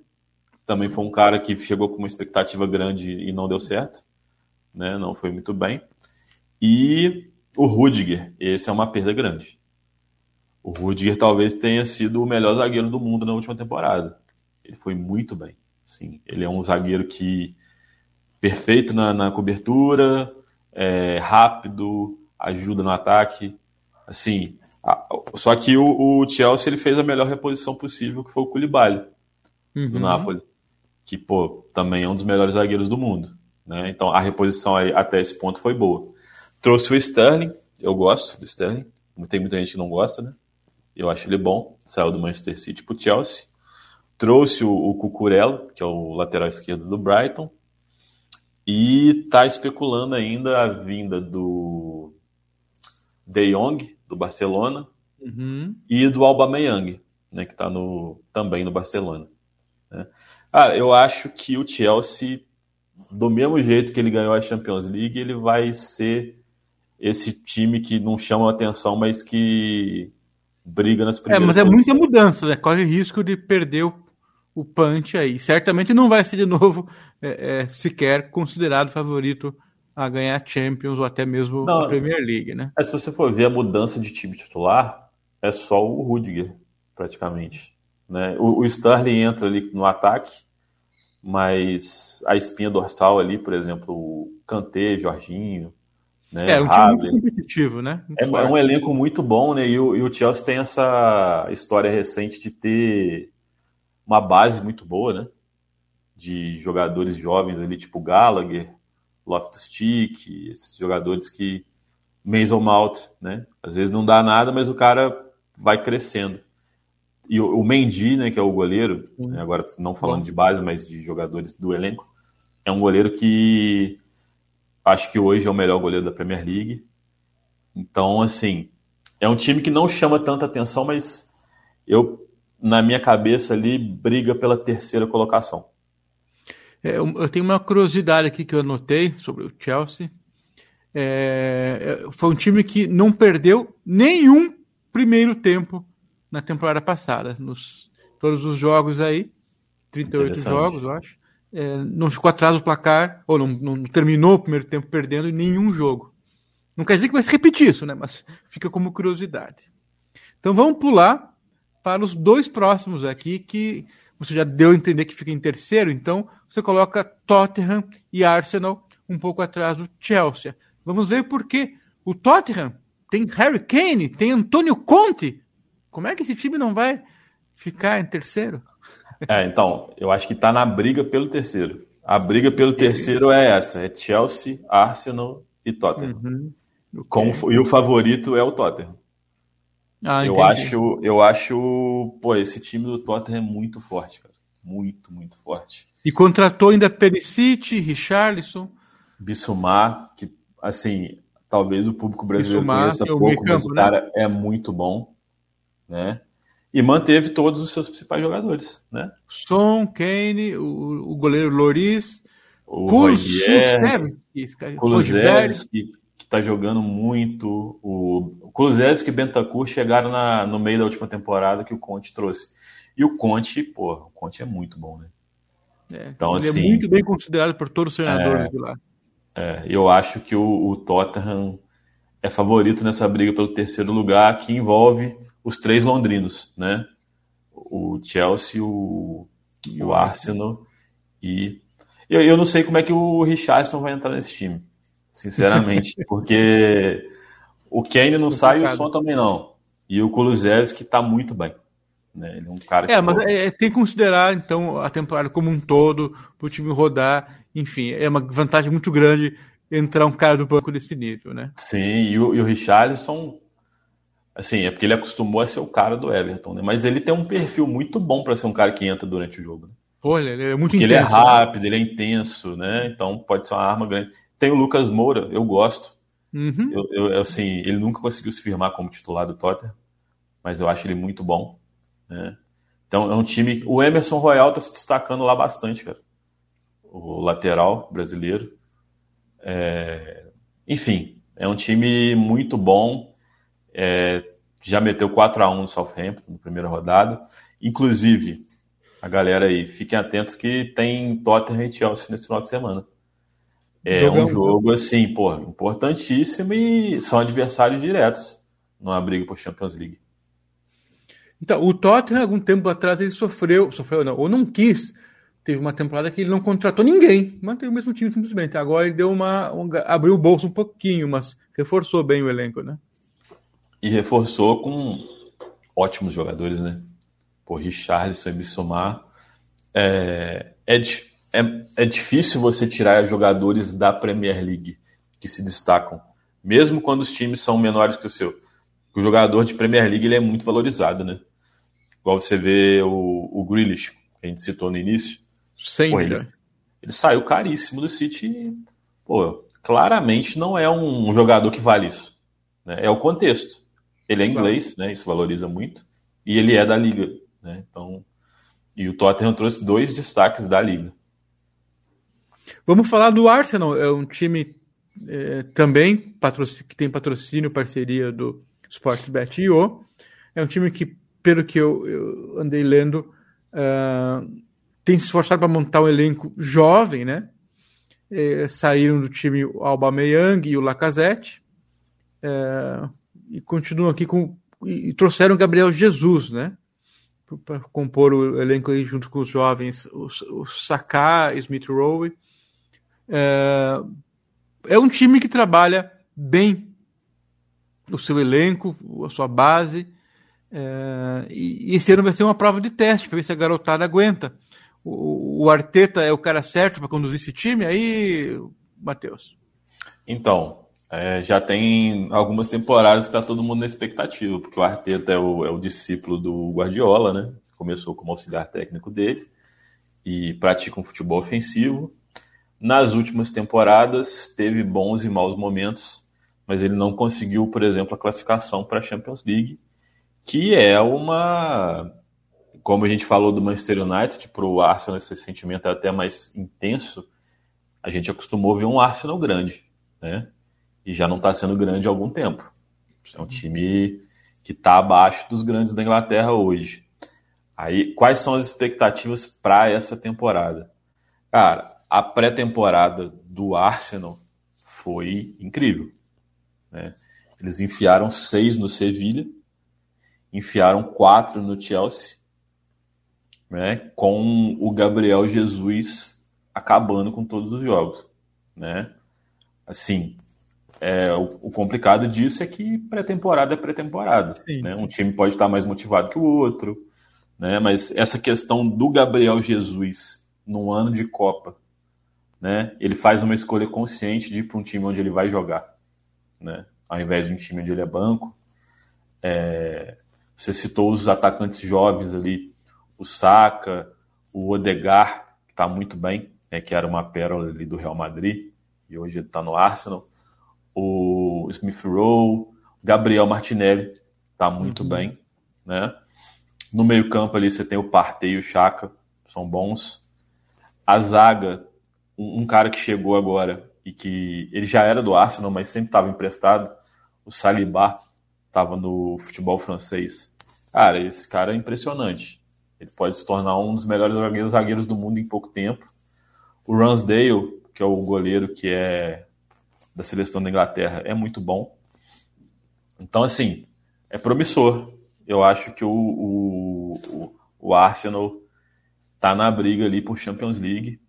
também foi um cara que chegou com uma expectativa grande e não deu certo, né? Não foi muito bem. E o Rudiger, esse é uma perda grande. O Rudiger talvez tenha sido o melhor zagueiro do mundo na última temporada. Ele foi muito bem. Sim, ele é um zagueiro que perfeito na, na cobertura, é, rápido, ajuda no ataque. Assim, a, só que o, o, Chelsea ele fez a melhor reposição possível, que foi o Koulibaly uhum. do Napoli que, pô, também é um dos melhores zagueiros do mundo. Né? Então a reposição aí, até esse ponto foi boa. Trouxe o Sterling, eu gosto do Sterling. Tem muita gente que não gosta, né? Eu acho ele bom. Saiu do Manchester City pro Chelsea. Trouxe o, o Cucurella, que é o lateral esquerdo do Brighton. E tá especulando ainda a vinda do De Jong, do Barcelona, uhum. e do Aubameyang, né, que está no, também no Barcelona. Né? Cara, eu acho que o Chelsea, do mesmo jeito que ele ganhou a Champions League, ele vai ser esse time que não chama atenção, mas que briga nas primeiras. É, mas é muita mudança, né? Corre risco de perder o, o punch aí. Certamente não vai ser de novo é, é, sequer considerado favorito a ganhar Champions ou até mesmo não, a Premier League, né? Mas se você for ver a mudança de time titular, é só o Rudiger, praticamente. Né? O, o Sterling entra ali no ataque, mas a espinha dorsal ali, por exemplo, o, Kanté, Jorginho, né? É, um time muito competitivo, né? Muito é, é, um elenco muito bom, né? E o, e o, Chelsea tem essa história recente de ter uma base muito boa, né? De jogadores jovens ali, tipo Gallagher, Loftus-Cheek, esses jogadores que Mason Mount, né? Às vezes não dá nada, mas o cara vai crescendo. E o, o Mendy, né, que é o goleiro, né, agora não falando de base, mas de jogadores do elenco, é um goleiro que acho que hoje é o melhor goleiro da Premier League. Então, assim, é um time que não chama tanta atenção, mas eu, na minha cabeça ali, briga pela terceira colocação. É, eu tenho uma curiosidade aqui que eu anotei sobre o Chelsea. É, é foi um time que não perdeu nenhum primeiro tempo na temporada passada. Nos todos os jogos aí, 38 jogos, eu acho. É, não ficou atrás do placar, ou não, não, terminou o primeiro tempo perdendo em nenhum jogo. Não quer dizer que vai se repetir isso, né? Mas fica como curiosidade. Então vamos pular para os dois próximos aqui, que você já deu a entender que fica em terceiro, então você coloca Tottenham e Arsenal um pouco atrás do Chelsea. Vamos ver por que o Tottenham tem Harry Kane, tem Antônio Conte, como é que esse time não vai ficar em terceiro? É, então, eu acho que está na briga pelo terceiro. A briga pelo terceiro é essa: é Chelsea, Arsenal e Tottenham. Uhum. Okay. Com, e o favorito é o Tottenham. Ah, eu acho, eu acho, pô, esse time do Tottenham é muito forte, cara. Muito, muito forte. E contratou ainda Perisic, Richarlison. Bissumar, que, assim, talvez o público brasileiro Bissumar, conheça é pouco, mas o né? cara é muito bom né? E manteve todos os seus principais jogadores, né? Son, Kane, o, o goleiro Loris, o Kulusevski, que está jogando muito, o Kulusevski e Bentancur chegaram na, no meio da última temporada que o Conte trouxe. E o Conte, pô, o Conte é muito bom, né? É, então, ele é assim, é muito bem considerado por todos os treinadores é, de lá. É, eu acho que o, o Tottenham é favorito nessa briga pelo terceiro lugar, que envolve os três londrinos, né? O Chelsea, o, o Arsenal e eu, eu não sei como é que o Richardson vai entrar nesse time, sinceramente, porque o Kane não sai e o Son também não. E o Kulusevski está muito bem. Né? Ele é um cara É, mas é, tem que considerar, então, a temporada como um todo, para o time rodar. Enfim, é uma vantagem muito grande entrar um cara do banco desse nível, né? Sim, e o, e o Richarlison Assim, é porque ele acostumou a ser o cara do Everton, né? Mas ele tem um perfil muito bom para ser um cara que entra durante o jogo. Né? Pô, ele é muito porque intenso. ele é né? rápido, né? ele é intenso, né? Então pode ser uma arma grande. Tem o Lucas Moura, eu gosto. Uhum. Eu, eu, assim, ele nunca conseguiu se firmar como titular do Tottenham, mas eu acho ele muito bom, né? Então é um time. O Emerson Royal tá se destacando lá bastante, cara. O lateral brasileiro. É... Enfim, é um time muito bom é, já meteu 4 a 1 no Southampton na primeira rodada. Inclusive, a galera aí, fiquem atentos que tem Tottenham e Chelsea nesse final de semana. É um jogo, assim, pô, importantíssimo e são adversários diretos numa briga por Champions League. Então, o Tottenham, algum tempo atrás, ele sofreu, sofreu não, ou não quis. Teve uma temporada que ele não contratou ninguém, manteve o mesmo time simplesmente. Agora ele deu uma, um, abriu o bolso um pouquinho, mas reforçou bem o elenco, né? E reforçou com ótimos jogadores, né? Por Richarlison e Bissomar. É, é, é, é difícil você tirar jogadores da Premier League que se destacam, mesmo quando os times são menores que o seu. O jogador de Premier League ele é muito valorizado, né? Igual você vê o, o Grealish, que a gente citou no início. Sempre. Pô, ele, ele, saiu caríssimo do City e, pô, claramente não é um jogador que vale isso. Né? É o contexto. Ele é inglês, né? Isso valoriza muito. E ele é da liga, né? Então, e o Tottenham trouxe dois destaques da liga. Vamos falar do Arsenal, é um time é, também que tem patrocínio, parceria do Sportsbet.io. É um time que, pelo que eu, eu andei lendo, uh, tem se esforçado para montar um elenco jovem, né? É, saíram do time o Aubameyang e o Lacazette. É, e continuam aqui com. E trouxeram Gabriel Jesus, né? Para compor o elenco aí junto com os jovens, o, o Saká, Smith Rowe. É, é um time que trabalha bem o seu elenco, a sua base. É, e, esse ano vai ser uma prova de teste para ver se a garotada aguenta. O, o Arteta é o cara certo para conduzir esse time aí, Matheus? Então, é, já tem algumas temporadas que está todo mundo na expectativa, porque o Arteta é o, é o discípulo do Guardiola, né? Começou como auxiliar técnico dele e pratica um futebol ofensivo. Nas últimas temporadas teve bons e maus momentos, mas ele não conseguiu, por exemplo, a classificação para a Champions League, que é uma, como a gente falou do Manchester United, para o Arsenal esse sentimento é até mais intenso. A gente acostumou ver um Arsenal grande, né? E já não está sendo grande há algum tempo. É um time que está abaixo dos grandes da Inglaterra hoje. Aí, quais são as expectativas para essa temporada? Cara, a pré-temporada do Arsenal foi incrível. Né? Eles enfiaram seis no Sevilha, enfiaram quatro no Chelsea, né? com o Gabriel Jesus acabando com todos os jogos. Né? Assim, é, o, o, complicado disso é que pré-temporada é pré-temporada. Né? Um time pode estar mais motivado que o outro, né? mas essa questão do Gabriel Jesus num ano de Copa, né? ele faz uma escolha consciente de ir para um time onde ele vai jogar, né? ao invés de um time onde ele é banco. É, você citou os atacantes jovens ali, o Saka, o Odegar, que está muito bem, né? que era uma pérola ali do Real Madrid, e hoje ele está no Arsenal o Smith Rowe, Gabriel Martinelli está muito uhum. bem, né? No meio campo ali você tem o Partey e o Chaka, são bons. A zaga, um, um, cara que chegou agora e que ele já era do Arsenal, mas sempre estava emprestado, o Saliba, estava no futebol francês. Cara, esse cara é impressionante. Ele pode se tornar um dos melhores zagueiros do mundo em pouco tempo. O Ransdale, que é o goleiro que é da seleção da Inglaterra é muito bom. Então, assim, é promissor. Eu acho que o, o, o Arsenal está na briga ali por Champions League.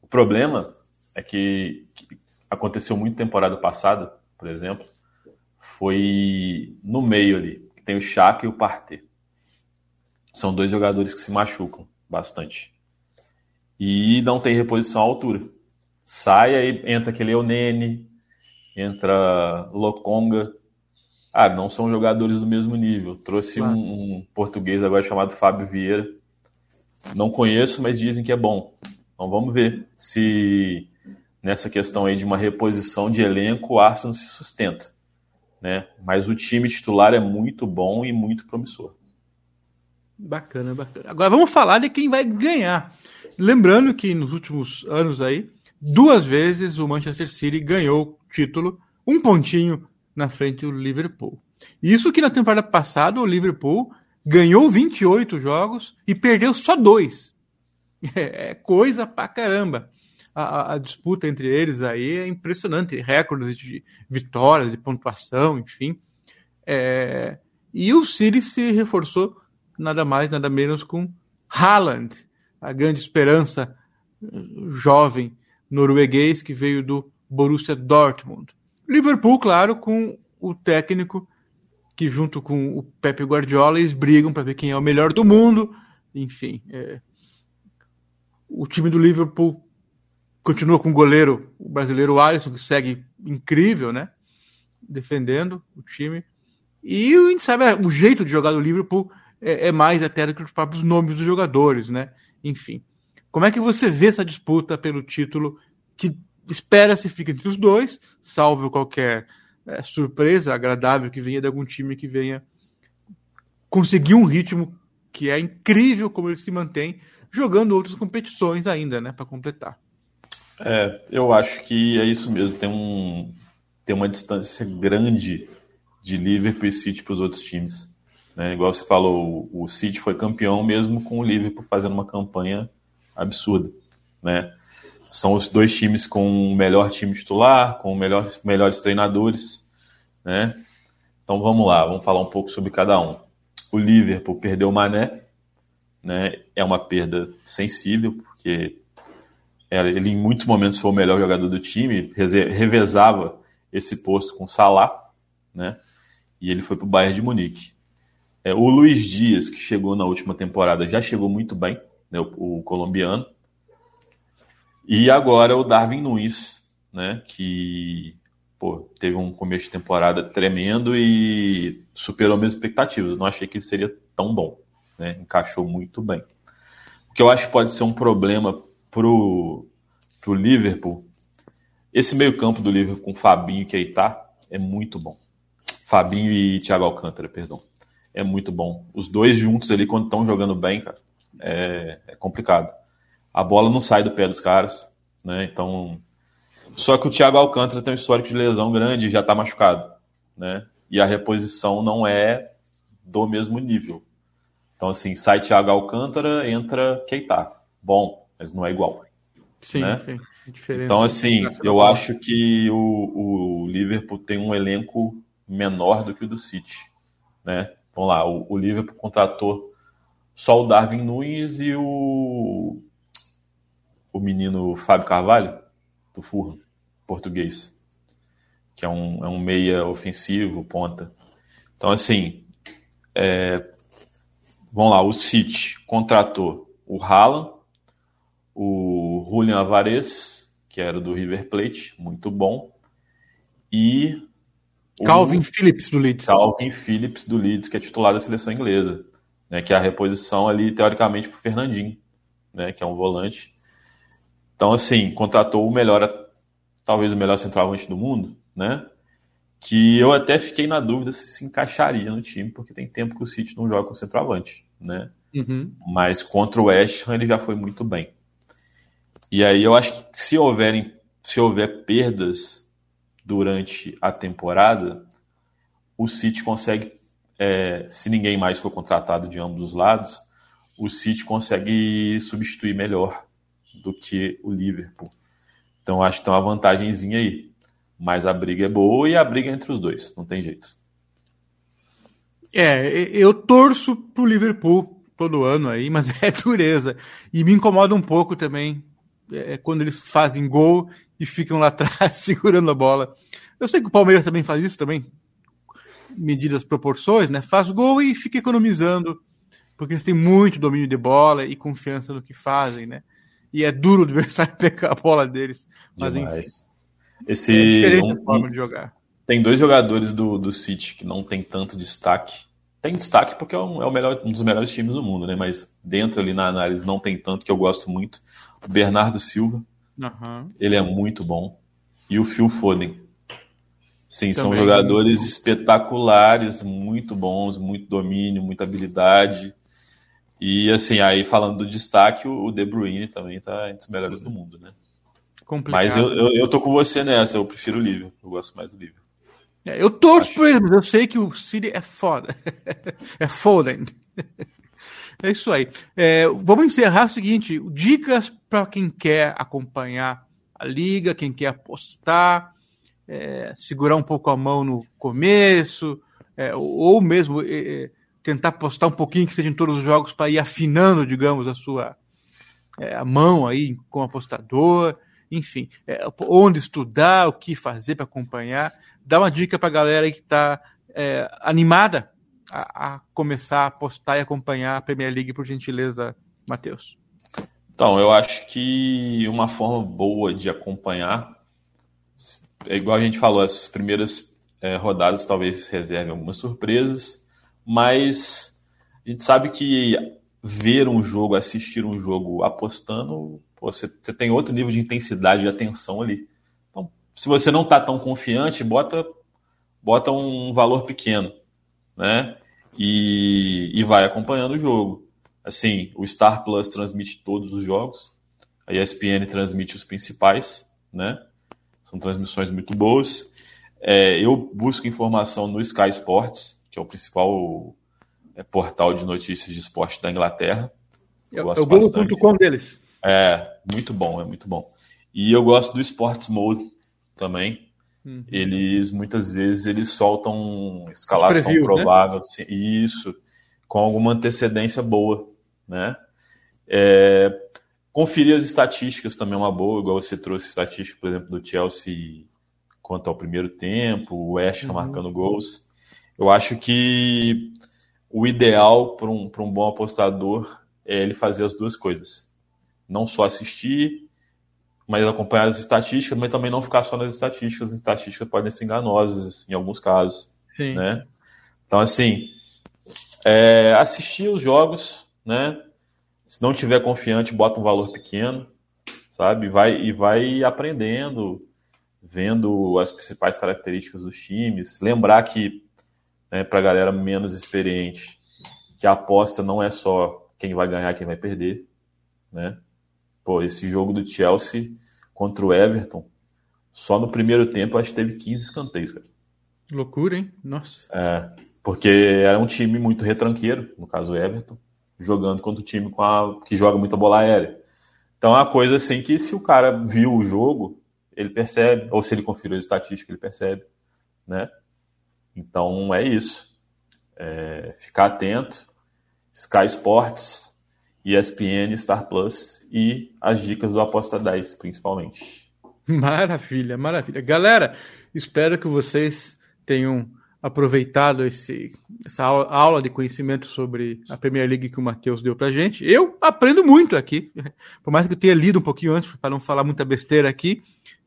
O problema é que, que aconteceu muito temporada passada, por exemplo, foi no meio ali, que tem o Chaka e o Partey. São dois jogadores que se machucam bastante. E não tem reposição à altura. Sai, aí entra aquele Eunene, entra Lokonga. Ah, não são jogadores do mesmo nível. Trouxe claro. um, um, português agora chamado Fábio Vieira. Não conheço, mas dizem que é bom. Então vamos ver se nessa questão aí de uma reposição de elenco o Arsenal se sustenta. Né? Mas o time titular é muito bom e muito promissor. Bacana, bacana. Agora vamos falar de quem vai ganhar. Lembrando que nos últimos anos aí, duas vezes o Manchester City ganhou o título, um pontinho na frente do Liverpool. Isso que na temporada passada o Liverpool ganhou 28 jogos e perdeu só dois. É, coisa pra caramba. A, a, disputa entre eles aí é impressionante, recordes de vitórias, de pontuação, enfim. É, e o City se reforçou nada mais, nada menos com Haaland, a grande esperança jovem norueguês que veio do Borussia Dortmund. Liverpool, claro, com o técnico que junto com o Pepe Guardiola eles brigam para ver quem é o melhor do mundo. Enfim, é... o time do Liverpool continua com o goleiro, o brasileiro Alisson, que segue incrível, né? Defendendo o time. E a gente sabe, o jeito de jogar do Liverpool é, é mais até do que os próprios nomes dos jogadores, né? Enfim. Como é que você vê essa disputa pelo título que espera-se fica entre os dois, salvo qualquer é, surpresa agradável que venha de algum time que venha conseguir um ritmo que é incrível como ele se mantém jogando outras competições ainda, né, para completar. É, eu acho que é isso mesmo. Tem um tem uma distância grande de Liverpool e City para os outros times. Né? Igual você falou, o City foi campeão mesmo com o Liverpool fazendo uma campanha absurda, né? São os dois times com o melhor time titular, com melhor, melhores treinadores, né? Então vamos lá, vamos falar um pouco sobre cada um. O Liverpool perdeu o Mané, né? É uma perda sensível, porque ele em muitos momentos foi o melhor jogador do time, revezava esse posto com Salah, né? E ele foi para o Bayern de Munique. É, o Luiz Dias, que chegou na última temporada, já chegou muito bem, né, o, o colombiano. E agora o Darwin Nunes, né, que pô, teve um começo de temporada tremendo e superou minhas expectativas. Não achei que ele seria tão bom, né, encaixou muito bem. O que eu acho que pode ser um problema pro, pro Liverpool, esse meio campo do Liverpool com Fabinho e Keita é muito bom. Fabinho e Thiago Alcântara, perdão. É muito bom. Os dois juntos ali, quando estão jogando bem, cara, é, é, complicado. A bola não sai do pé dos caras, né? Então. Só que o Thiago Alcântara tem um histórico de lesão grande e já tá machucado, né? E a reposição não é do mesmo nível. Então, assim, sai Thiago Alcântara, entra Keita. Bom, mas não é igual. Sim, né? sim. Então, assim, eu acho que o, o Liverpool tem um elenco menor do que o do City. Né? Vamos lá, o, o Liverpool contratou só o Darwin Nunes e o, o menino Fábio Carvalho, do Furro, português, que é um, é um meia ofensivo, ponta. Então, assim, é, vamos lá, o City contratou o Haaland, o Julian Alvarez, que era do River Plate, muito bom, e Calvin Phillips do Leeds. Calvin Phillips do Leeds, que é titular da seleção inglesa, né, que é a reposição ali, teoricamente, para o Fernandinho, né, que é um volante. Então, assim, contratou o melhor, talvez o melhor centroavante do mundo, né? Que eu até fiquei na dúvida se se encaixaria no time, porque tem tempo que o City não joga com centroavante, né? Uhum. Mas contra o West Ham ele já foi muito bem. E aí eu acho que se houverem, se houver perdas durante a temporada, o City consegue, é, se ninguém mais for contratado de ambos os lados, o City consegue substituir melhor do que o Liverpool. Então acho que tem uma vantagemzinha aí. Mas a briga é boa e a briga é entre os dois, não tem jeito. É, eu torço pro Liverpool todo ano aí, mas é dureza. E me incomoda um pouco também é, quando eles fazem gol e ficam lá atrás segurando a bola. Eu sei que o Palmeiras também faz isso também, medidas proporções, né? Faz gol e fica economizando, porque eles têm muito domínio de bola e confiança no que fazem, né? E é duro o adversário pegar a bola deles. Mas Demais. enfim. Esse é diferente um, forma de jogar. Tem dois jogadores do, do City que não tem tanto destaque. Tem destaque porque é, um, é o melhor, um dos melhores times do mundo, né? Mas dentro ali na análise não tem tanto que eu gosto muito. O Bernardo Silva, Uhum. Ele é muito bom. E o Phil Foden. Sim, Também são jogadores espetaculares, muito bons, muito domínio, muita habilidade. E assim, aí falando do destaque, o De Bruyne também tá entre os melhores do mundo, né? Complicado. Mas eu, eu, eu, tô com você nessa, eu prefiro o Liverpool, eu gosto mais do Liverpool. É, eu torço Acho... por ele, mas eu sei que o City é foda. é Foden. É isso aí. É, vamos encerrar o seguinte: dicas para quem quer acompanhar a liga, quem quer apostar, é, segurar um pouco a mão no começo, é, ou mesmo é, é, tentar apostar um pouquinho que seja em todos os jogos para ir afinando, digamos, a sua é, a mão aí com o apostador, enfim, onde estudar, o que fazer para acompanhar. Dá uma dica para a galera que está animada a, a, começar a apostar e acompanhar a Premier League, por gentileza, Matheus? Então, eu acho que uma forma boa de acompanhar é igual a gente falou, as primeiras é, rodadas talvez reservem algumas surpresas, mas a gente sabe que ver um jogo, assistir um jogo apostando, pô, você, você tem outro nível de intensidade e atenção ali. Então, se você não está tão confiante, bota, bota um valor pequeno né? E, e vai acompanhando o jogo. Assim, o Star Plus transmite todos os jogos, a ESPN transmite os principais, né? São transmissões muito boas. É, eu busco informação no Sky Sports, que é o principal é, portal de notícias de esporte da Inglaterra. Eu, eu Globo.com deles. É, muito bom, é muito bom. E eu gosto do Sports Mode também, Uhum. Eles muitas vezes eles soltam escalação preview, né? provável, né? isso, com alguma antecedência boa, né? É, Conferir as estatísticas também é uma boa, igual você trouxe estatística, por exemplo, do Chelsea quanto ao primeiro tempo, o West uhum. marcando gols. Eu acho que o ideal para um, um bom apostador é ele fazer as duas coisas. Não só assistir, mas acompanhar as estatísticas, mas também não ficar só nas estatísticas. As estatísticas podem ser enganosas em alguns casos. Sim. Né? Então, assim, é, assistir os jogos, né? Se não tiver confiante, bota um valor pequeno, sabe? Vai, e vai aprendendo, vendo as principais características dos times. Lembrar que, né, para a galera menos experiente, que a aposta não é só quem vai ganhar, quem vai perder, né? Pô, esse jogo do Chelsea contra o Everton, só no primeiro tempo acho que teve 15 escanteios, cara. Loucura, hein? Nossa. É, porque era um time muito retranqueiro, no caso o Everton, jogando contra o time com a, que joga muita bola aérea. Então é uma coisa assim que se o cara viu o jogo, ele percebe, ou se ele conferiu a estatística, ele percebe, né? Então é isso. É, ficar atento. Sky Sports, ESPN, Star Plus e as dicas do Aposta 10, principalmente. Maravilha, maravilha. Galera, espero que vocês tenham aproveitado esse, essa aula de conhecimento sobre a Premier League que o Matheus deu pra gente. Eu aprendo muito aqui, por mais que eu tenha lido um pouquinho antes, para não falar muita besteira aqui,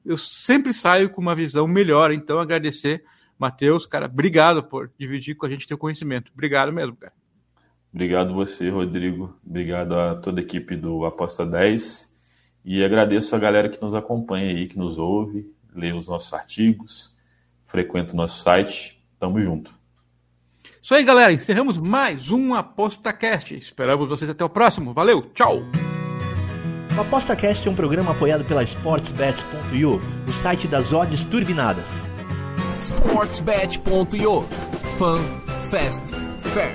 eu sempre saio com uma visão melhor. Então, agradecer, Matheus, cara, obrigado por dividir com a gente teu conhecimento. Obrigado mesmo, cara. Obrigado você, Rodrigo. Obrigado a toda a equipe do Aposta 10. E agradeço a galera que nos acompanha aí, que nos ouve, lê os nossos artigos, frequenta o nosso site. Tamo junto. Isso aí, galera. Encerramos mais um ApostaCast. Esperamos vocês até o próximo. Valeu, tchau! O ApostaCast é um programa apoiado pela SportsBet.io, o site das odds turbinadas. SportsBet.io Fun, Fast, Fair.